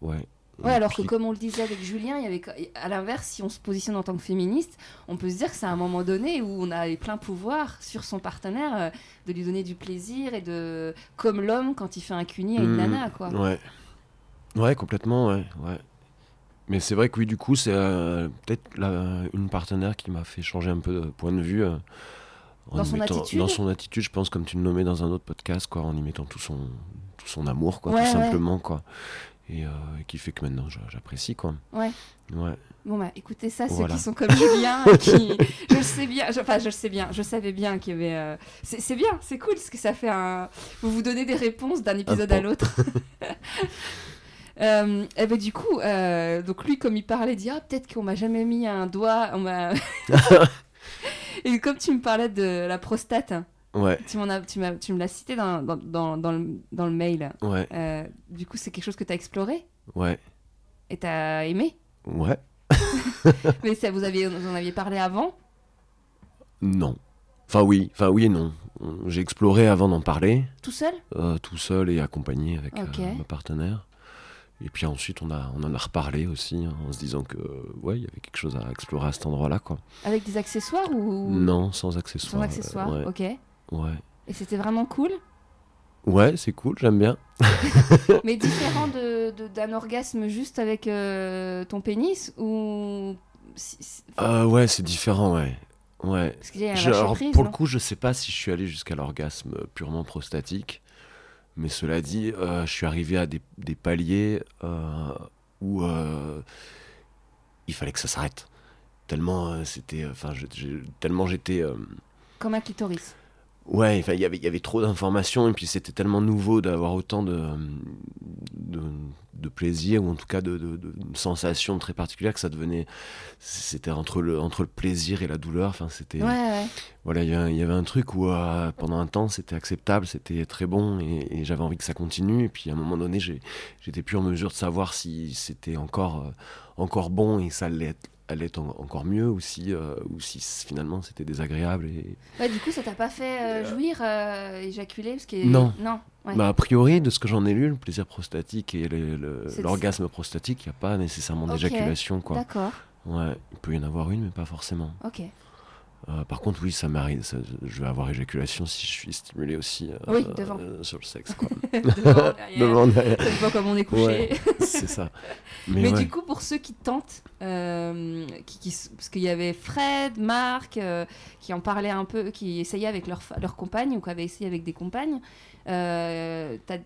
Ouais Ouais, alors que comme on le disait avec Julien, il y avait, à l'inverse, si on se positionne en tant que féministe, on peut se dire que c'est un moment donné où on a les plein pouvoir sur son partenaire, euh, de lui donner du plaisir et de. Comme l'homme quand il fait un cuni à une Mm, nana, quoi. Ouais. Ouais, complètement, ouais. ouais. Mais c'est vrai que oui, du coup, c'est euh, peut-être une partenaire qui m'a fait changer un peu de point de vue. euh, en Dans son mettant- attitude Dans son attitude, je pense, comme tu le nommais dans un autre podcast, quoi, en y mettant tout son, tout son amour, quoi, Ouais, tout ouais. simplement, quoi. Et euh, qui fait que maintenant, j'a- j'apprécie, quoi. Ouais. Ouais. Bon bah écoutez ça, ceux qui sont comme Julien, qui, je le sais bien, je- enfin je le sais bien, je savais bien qu'il y avait, euh, c'est bien, c'est cool parce que ça fait un, vous vous donnez des réponses d'un épisode à l'autre. Euh, et ben du coup, euh, donc lui comme il parlait, il dit ah peut-être qu'on m'a jamais mis un doigt, on m'a. et comme tu me parlais de la prostate, Ouais, tu m'en as, tu m'as, tu me l'as cité dans, dans, dans, dans le, dans le mail. ouais, Euh, du coup c'est quelque chose que tu as exploré ouais, et tu as aimé. ouais. Mais ça vous aviez, vous en aviez parlé avant. Non. Enfin, oui, enfin, oui et non. J'ai exploré avant d'en parler. Tout seul euh, tout seul et accompagné avec Ok. euh, ma partenaire. Et puis ensuite, on, a, on en a reparlé aussi, hein, en se disant que ouais, il y avait quelque chose à explorer à cet endroit-là, quoi. Avec des accessoires ou Non, sans accessoires. sans euh, accessoires ouais, Ok. Ouais. Et c'était vraiment cool, Ouais, c'est cool, j'aime bien. mais différent de, de- d'un orgasme juste avec euh, ton pénis ou Euh, ouais, c'est différent, ouais. Ouais. parce qu'il y a un Je- lâcher alors, prise, pour le coup, je sais pas si je suis allé jusqu'à l'orgasme purement prostatique, mais cela dit, euh, je suis arrivé à des, des paliers euh, où il fallait que ça s'arrête. Tellement c'était, enfin, tellement j'étais, comme un clitoris. Ouais, il y avait, y avait trop d'informations et puis c'était tellement nouveau d'avoir autant de, de, de plaisir ou en tout cas de, de, de sensations très particulières que ça devenait, c'était entre le, entre le plaisir et la douleur. Enfin, c'était Ouais, ouais. voilà, il y, avait un truc où euh, pendant un temps c'était acceptable, c'était très bon et, et j'avais envie que ça continue. Et puis à un moment donné, j'étais plus en mesure de savoir si c'était encore, euh, encore bon et ça être, allait être en- encore mieux ou si, euh, ou si finalement c'était désagréable. Et... Ouais, du coup, ça t'a pas fait euh, jouir, euh, éjaculer parce que Non. non. Ouais. Bah, a priori, de ce que j'en ai lu, le plaisir prostatique et l'orgasme prostatique, il n'y a pas nécessairement d'éjaculation. quoi. D'accord. Ouais, il peut y en avoir une, mais pas forcément. Ok. Euh, par contre, oui, ça m'arrive. Je vais avoir éjaculation si je suis stimulé aussi euh, Oui, devant. euh, sur le sexe. quoi. Devant, derrière. Devant, derrière. Ça dépend comme on est couché. Ouais. C'est ça. Mais, Mais ouais. du coup, pour ceux qui tentent, qui, qui s- parce qu'il y avait Fred, Marc, qui en parlaient un peu, qui essayaient avec leur, fa- leur compagne ou qui avaient essayé avec des compagnes, t'as-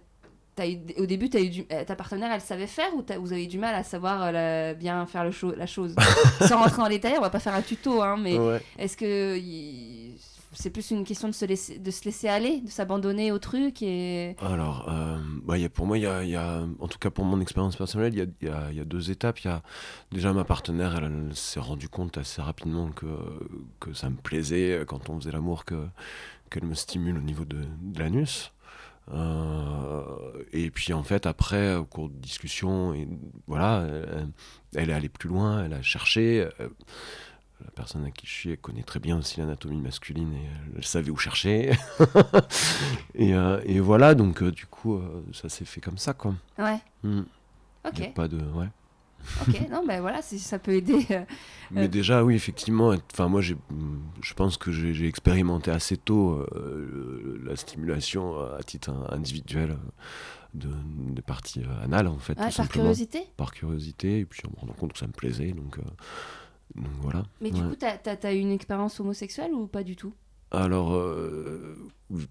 t'as eu- au début, as eu du- euh, ta partenaire, elle savait faire ou vous avez eu du mal à savoir euh, la- bien faire le cho- la chose? Sans rentrer en détail, on va pas faire un tuto, hein, mais Ouais. est-ce que c'est plus une question de se laisser, de se laisser aller, de s'abandonner au truc et Alors, euh, bah, y a- pour moi, y a, y a- en tout cas pour mon expérience personnelle, il y a, y deux étapes. Y a déjà ma partenaire, elle, elle s'est rendue compte assez rapidement que, que ça me plaisait euh, quand on faisait l'amour, que, qu'elle me stimule au niveau de, de l'anus. Euh, et puis en fait, après, au cours de discussion, et voilà, elle, elle est allée plus loin, elle a cherché. euh, la personne à qui je suis, elle connaît très bien aussi l'anatomie masculine et elle savait où chercher. et, euh, et voilà, donc euh, du coup, euh, ça s'est fait comme ça, quoi. ouais, Hmm. ok, Y a pas de, ouais. Ok, non, ben voilà, ça peut aider. euh, Mais Euh. déjà, oui, effectivement, enfin moi, j'ai, je pense que j'ai expérimenté assez tôt euh, la stimulation à titre individuel de, des parties anales, en fait, tout par simplement. curiosité. Par curiosité, et puis en me rendant compte que ça me plaisait, donc, euh, donc voilà. Mais du Ouais. coup, t'as as, eu une expérience homosexuelle ou pas du tout? Alors, euh,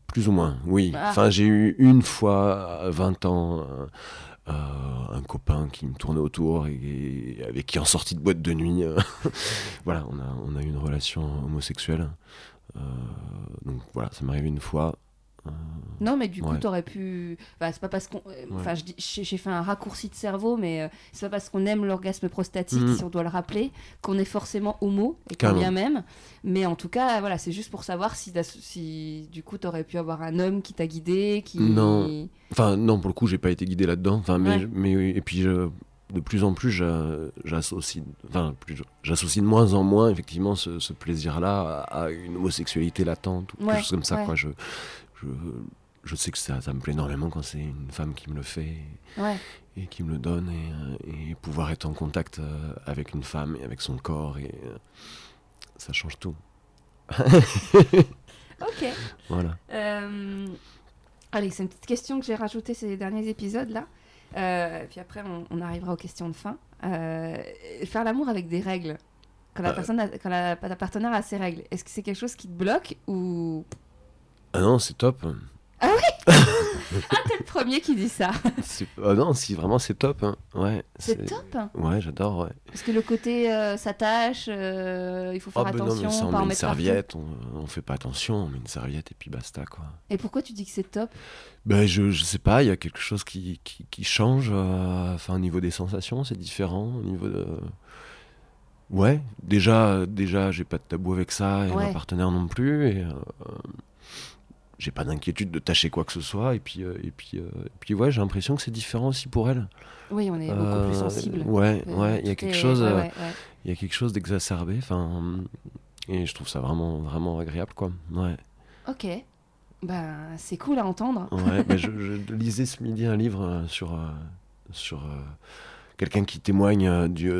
plus ou moins, oui. Ah. Enfin, j'ai eu une fois, à 20 ans, un copain qui me tournait autour et, avec qui, en sortie de boîte de nuit, euh, voilà, on a, eu une relation homosexuelle. Euh, donc voilà, ça m'est une fois. Euh, Non, mais du coup, Ouais. t'aurais pu. Enfin, c'est pas parce qu'on. euh, Ouais. Enfin, j'ai fait un raccourci de cerveau, mais euh, c'est pas parce qu'on aime l'orgasme prostatique, Mhm. si on doit le rappeler, qu'on est forcément homo, et quand bien même. Mais en tout cas, voilà, c'est juste pour savoir si, si du coup, t'aurais pu avoir un homme qui t'a guidé, qui. Non. Enfin, non, pour le coup, j'ai pas été guidé là-dedans. Enfin, mais, Ouais. mais et puis je- de plus en plus, j'a- j'associe, enfin, j'associe de moins en moins effectivement ce, ce plaisir-là à, à une homosexualité latente ou Ouais, quelque chose comme ça. ouais. Quoi. Je, je, je sais que ça, ça me plaît énormément quand c'est une femme qui me le fait Ouais. et qui me le donne et, euh, et pouvoir être en contact euh, avec une femme et avec son corps et euh, ça change tout. Ok. Voilà. Euh, Allez, c'est une petite question que j'ai rajoutée ces derniers épisodes là. Euh, puis après, on, on arrivera aux questions de fin. Euh, faire l'amour avec des règles. Quand la, personne a- quand la, ta partenaire a ses règles, est-ce que c'est quelque chose qui te bloque ou Ah non, c'est top. Ah, t'es le premier qui dit ça. Ah non, si vraiment c'est top. hein. Ouais. C'est top. Ouais, j'adore. Ouais. Parce que le côté euh, s'attache, euh, il faut faire Ah, ben non, attention, mais ça, on pas en met une serviette, on, on fait pas attention, on met une serviette et puis basta quoi. Et pourquoi tu dis que c'est top? Ben, je, je sais pas, il y a quelque chose qui, qui, qui change. euh, Enfin, au niveau des sensations, c'est différent. Au niveau de. Ouais, déjà, déjà j'ai pas de tabou avec ça, et Ouais. ma partenaire non plus. Et, j'ai pas d'inquiétude de tâcher quoi que ce soit. Et puis, euh, et puis, euh, et puis ouais, j'ai l'impression que c'est différent aussi pour elle. Oui, on est beaucoup plus Euh, sensible. Ouais, ouais, il y a quelque chose. ouais, ouais, ouais. il y a quelque chose d'exacerbé. Enfin, et je trouve ça vraiment, vraiment agréable, quoi. Ouais. Ok. Ben, c'est cool à entendre. Ouais, bah, je, je lisais ce midi un livre sur, sur quelqu'un qui témoigne du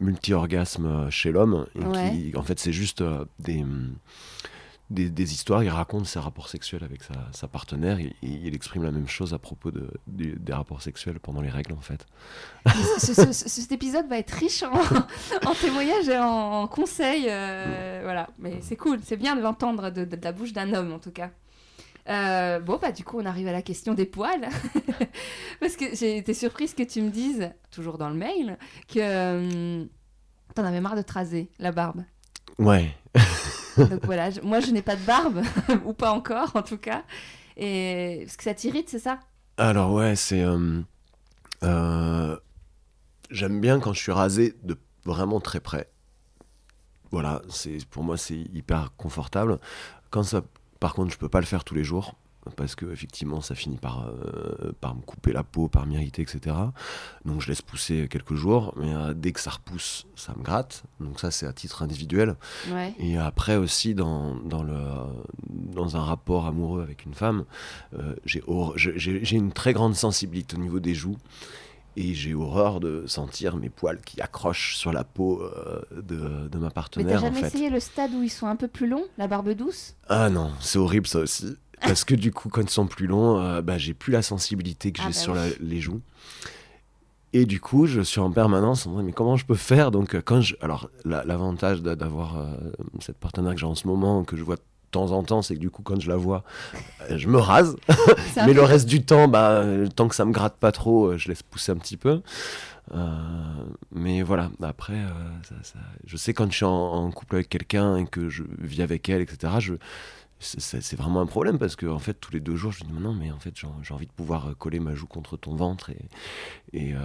multi-orgasme chez l'homme. Et qui, en fait, c'est juste des, hum, des, des histoires. Il raconte ses rapports sexuels avec sa, sa partenaire. Et, et il exprime la même chose à propos de, des- des rapports sexuels pendant les règles, en fait. Ce- ce- ce- cet épisode va être riche en, en témoignages et en, en conseils. euh, voilà, mais c'est cool, c'est bien de l'entendre de, la bouche d'un homme en tout cas. Euh, bon, bah du coup, on arrive à la question des poils. Parce que j'ai été surprise que tu me dises, toujours dans le mail, que hum, t'en avais marre de te raser la barbe. Ouais. Moi je n'ai pas de barbe, ou pas encore en tout cas. Et parce que ça t'irrite, c'est ça? Alors ouais, c'est... euh, euh, J'aime bien quand je suis rasé de vraiment très près. Voilà, pour moi c'est hyper confortable. Quand ça, par contre, je peux pas le faire tous les jours parce que effectivement ça finit par euh, par me couper la peau, par m'irriter, etc. Donc je laisse pousser quelques jours, mais euh, dès que ça repousse, ça me gratte. Donc ça c'est à titre individuel. Ouais. Et après aussi, dans, dans, le, dans un rapport amoureux avec une femme, euh, j'ai une très grande sensibilité au niveau des joues. Et j'ai horreur de sentir mes poils qui accrochent sur la peau euh, de, de ma Mais t'as partenaire, en jamais fait. essayé le stade où ils sont un peu plus longs, la barbe douce? Ah non, c'est horrible ça aussi. Parce que du coup, quand ils sont plus longs, euh, bah, j'ai plus la sensibilité que Ah j'ai bah sur oui. la- les joues. Et du coup, je suis en permanence en train mais comment je peux faire? Donc, euh, quand je, alors, la- l'avantage d'a- d'avoir euh, cette partenaire que j'ai en ce moment, que je vois de temps en temps, c'est que du coup, quand je la vois, euh, je me rase. Mais le reste du temps, bah, tant que ça me gratte pas trop, je laisse pousser un petit peu. Euh, mais voilà, après, euh, ça- ça- je sais quand je suis en, en couple avec quelqu'un et que je vis avec elle, etc., je, c'est- vraiment un problème parce que en fait, tous les deux jours, je me dis non, mais en fait, j'ai envie de pouvoir euh, coller ma joue contre ton ventre et, et, euh,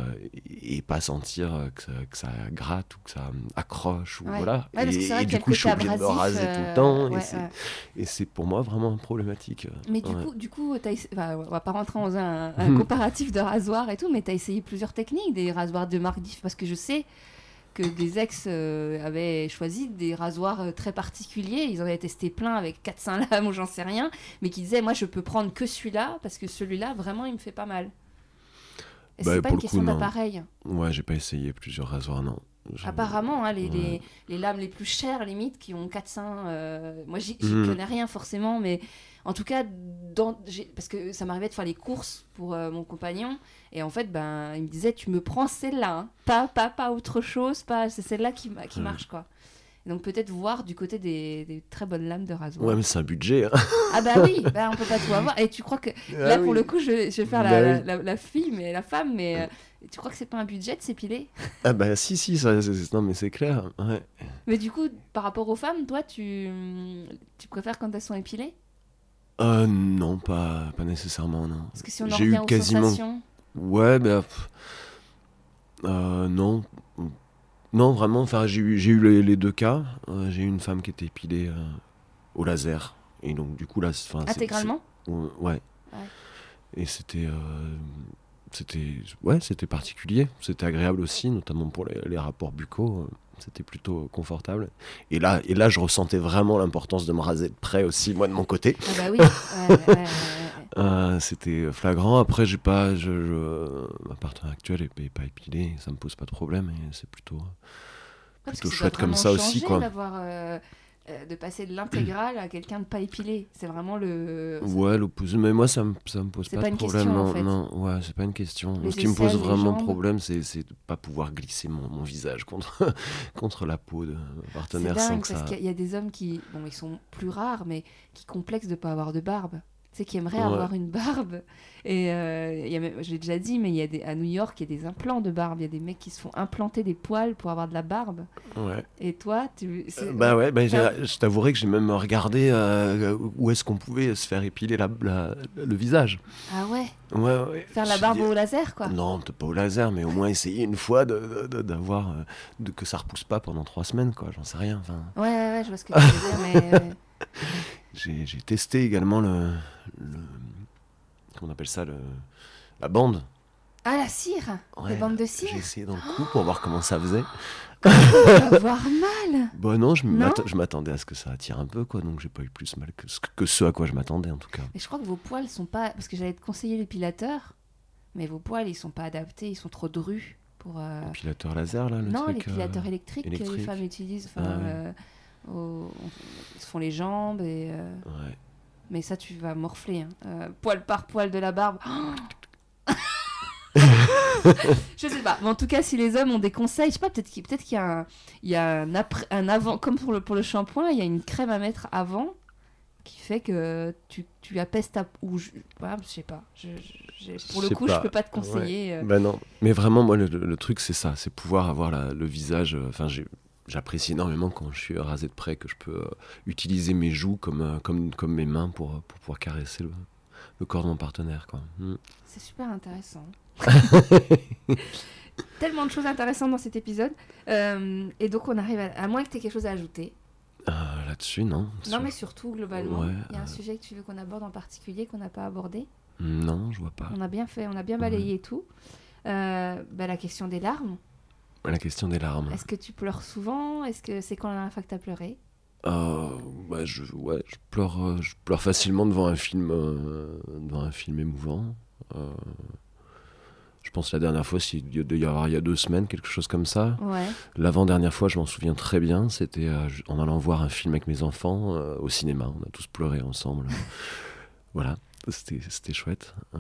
et pas sentir euh, que ça, que ça gratte ou que ça accroche. Ou Ouais. voilà. Ouais, et et du coup, je suis obligé de me raser tout le temps. ouais, et c'est- pour moi vraiment problématique. Mais du coup, du coup, t'as essa- enfin, on va pas rentrer dans un, un comparatif de rasoir et tout, mais t'as essayé plusieurs techniques, des rasoirs de marque parce que je sais que des ex euh, avaient choisi des rasoirs euh, très particuliers. Ils en avaient testé plein avec 400 lames ou j'en sais rien, mais qui disaient moi je peux prendre que celui-là parce que celui-là vraiment il me fait pas mal. Et Bah, c'est pas une question d'appareil. Ouais, j'ai pas essayé plusieurs rasoirs, non. Apparemment, hein, les, Ouais. les, les lames les plus chères, limite, qui ont 400. euh, moi, j'y Mhm. connais rien forcément, mais en tout cas, dans, parce que ça m'arrivait de faire les courses pour euh, mon compagnon, et en fait, ben, il me disait Tu me prends celle-là, hein. pas, pas, pas autre chose, pas, c'est celle-là qui, qui Ouais. marche, quoi. Donc, peut-être voir du côté des, des très bonnes lames de rasoir. Ouais, mais c'est un budget. hein. Ah, bah oui, bah, on peut pas tout avoir. Et tu crois que. Là, Ah pour oui. le coup, je, je vais faire la, Bah la, oui. la- la fille, mais la femme, mais. Euh, tu crois que c'est pas un budget de s'épiler? Ah bah si, si, ça, non mais c'est clair. Ouais. Mais du coup, par rapport aux femmes, toi, tu, tu préfères quand elles sont épilées? Euh, non, pas, pas nécessairement, non. Parce que si on en eu aux quasiment- sensations... Ouais, bah... pff, euh, non. Non, vraiment, enfin, j'ai eu, j'ai eu les, les deux cas. Euh, j'ai eu une femme qui était épilée euh, au laser. Et donc, du coup, là... Intégralement c'est- ouais, ouais. Ouais. Et c'était... c'était ouais c'était particulier c'était agréable aussi notamment pour les, les rapports buccaux euh, c'était plutôt confortable et là et là je ressentais vraiment l'importance de me raser de près aussi moi de mon côté Ah bah oui. ouais, ouais, ouais, ouais, ouais. Euh, c'était flagrant. Après, j'ai pas, je, je- ma partenaire actuelle est, pas épilée, ça me pose pas de problème et c'est plutôt. Plutôt chouette comme ça aussi, quoi. Euh, de passer de l'intégrale à quelqu'un de pas épilé. C'est vraiment le. Ouais, l'opposé. Mais moi, ça me, ça me pose pas, pas de une problème. question, en non, fait. non, ouais, c'est pas une question. Les Ce qui me pose vraiment problème, c'est de pas pouvoir glisser mon, mon visage contre, contre la peau de partenaire sans que parce ça. qu'il y a- il y a des hommes qui, bon, ils sont plus rares, mais qui complexent de pas avoir de barbe. Qui aimeraient Ouais. avoir une barbe. Et euh, y a je l'ai déjà dit, mais il y a des, à New York, il y a des implants de barbe. Il y a des mecs qui se font implanter des poils pour avoir de la barbe. Ouais. Et toi, tu. Euh, Bah ouais, bah, j'ai- je t'avouerai que j'ai même regardé euh, où est-ce qu'on pouvait se faire épiler la, la- le visage. Ah ouais? Ouais, ouais. Faire la barbe au laser, quoi? Non, pas au laser, mais au moins essayer une fois de- de- d'avoir euh, de, que ça repousse pas pendant trois semaines, quoi. J'en sais rien. Enfin, Ouais, ouais, ouais, je vois ce que tu veux dire, mais. euh, j'ai testé également le, le comment on appelle ça, le, la bande. Ah, la cire Ouais, Les bandes de cire J'ai essayé dans le cou pour voir comment ça faisait. Va avoir mal Bon non, je Non je m'attendais à ce que ça attire un peu, quoi. Donc j'ai pas eu plus mal que ce, que ce à quoi je m'attendais, en tout cas. Mais je crois que vos poils sont pas. Parce que j'allais te conseiller l'épilateur, mais vos poils, ils sont pas adaptés, ils sont trop drus pour. euh, L'épilateur laser, là, le non, truc. l'épilateur euh, électrique, que les femmes utilisent. Ah euh, ils se font les jambes et. euh, Ouais. Mais ça, tu vas morfler. hein. Euh, poil par poil de la barbe. je sais pas. Mais en tout cas, si les hommes ont des conseils, je sais pas, peut-être qu'il peut qu'il y a, un, il y a un, après, un avant, comme pour le, pour le shampoing, il y a une crème à mettre avant qui fait que tu, tu apaises ta. Ou je, ouais, je sais pas. Je, je- j'ai- pour le coup, pas. je peux pas te conseiller. euh. Ben non. Mais vraiment, moi, le, le truc, c'est ça. C'est pouvoir avoir la- le visage. Enfin, j'ai- j'apprécie énormément quand je suis rasé de près que je peux euh, utiliser mes joues comme, euh, comme, comme mes mains pour, euh, pour pouvoir caresser le, le corps de mon partenaire, quoi. Mm. C'est super intéressant. Tellement de choses intéressantes dans cet épisode. Euh, et donc, on arrive à, à moins que tu aies quelque chose à ajouter. Là-dessus, non. Non, Sur- mais surtout, globalement, Ouais, il y a un sujet que tu veux qu'on aborde en particulier qu'on n'a pas abordé. Non, je vois pas. On a bien fait, on a bien balayé tout. Bah, la question des larmes. La question des larmes. Est-ce que tu pleures souvent? Est-ce que c'est quand la dernière fois que tu as pleuré? Euh, ouais, je, ouais, je pleure, euh, je pleure facilement devant un film, euh, devant un film émouvant. Euh, je pense la dernière fois, s'il y y avoir il y a deux semaines, quelque chose comme ça. Ouais. L'avant-dernière fois, je m'en souviens très bien, c'était en allant voir un film avec mes enfants au cinéma. On a tous pleuré ensemble. voilà, c'était chouette. Euh,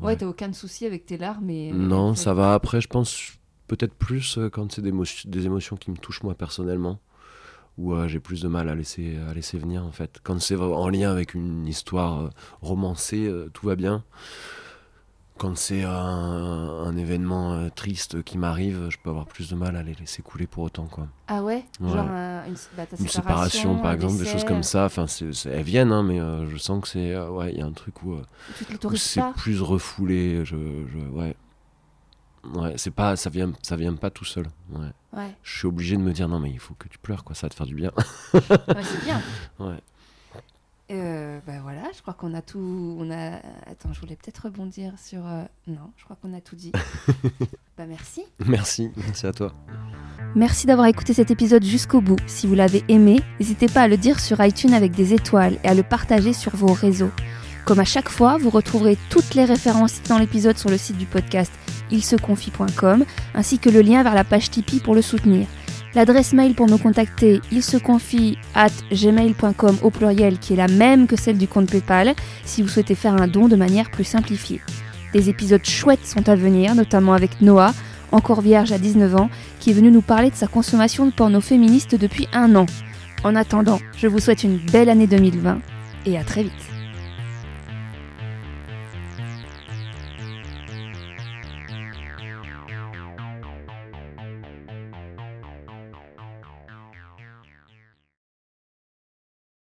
Ouais, t'as aucun souci avec tes larmes et, non, ça va. Après, je pense peut-être plus euh, quand c'est des, émo- des émotions qui me touchent moi personnellement, où euh, j'ai plus de mal à laisser, à laisser venir en fait. Quand c'est en lien avec une histoire euh, romancée, tout va bien. Quand c'est un, un événement triste qui m'arrive, je peux avoir plus de mal à les laisser couler pour autant. Quoi. Ah ouais, Ouais. Genre une, bah, Une séparation, par exemple, des choses comme ça. Enfin, elles viennent, hein, mais je sens que c'est, ouais, il y a un truc où, c'est plus refoulé. Je, je- ouais, ouais, c'est pas, ça vient, ça vient pas tout seul. Ouais. Ouais, Je suis obligé de me dire non, mais il faut que tu pleures, quoi. Ça va te faire du bien. Ouais, c'est bien. ouais. Euh, bah voilà, je crois qu'on a tout. On a. Attends, je voulais peut-être rebondir sur. euh, Non, je crois qu'on a tout dit. bah merci. Merci, merci à toi. Merci d'avoir écouté cet épisode jusqu'au bout. Si vous l'avez aimé, n'hésitez pas à le dire sur iTunes avec des étoiles et à le partager sur vos réseaux. Comme à chaque fois, vous retrouverez toutes les références dans l'épisode sur le site du podcast ilseconfie.com ainsi que le lien vers la page Tipeee pour le soutenir. L'adresse mail pour nous contacter, il se confie at au pluriel, qui est la même que celle du compte PayPal, si vous souhaitez faire un don de manière plus simplifiée. Des épisodes chouettes sont à venir, notamment avec Noah, encore vierge à 19 ans, qui est venu nous parler de sa consommation de porno féministe depuis un an. En attendant, je vous souhaite une belle année 2020 et à très vite.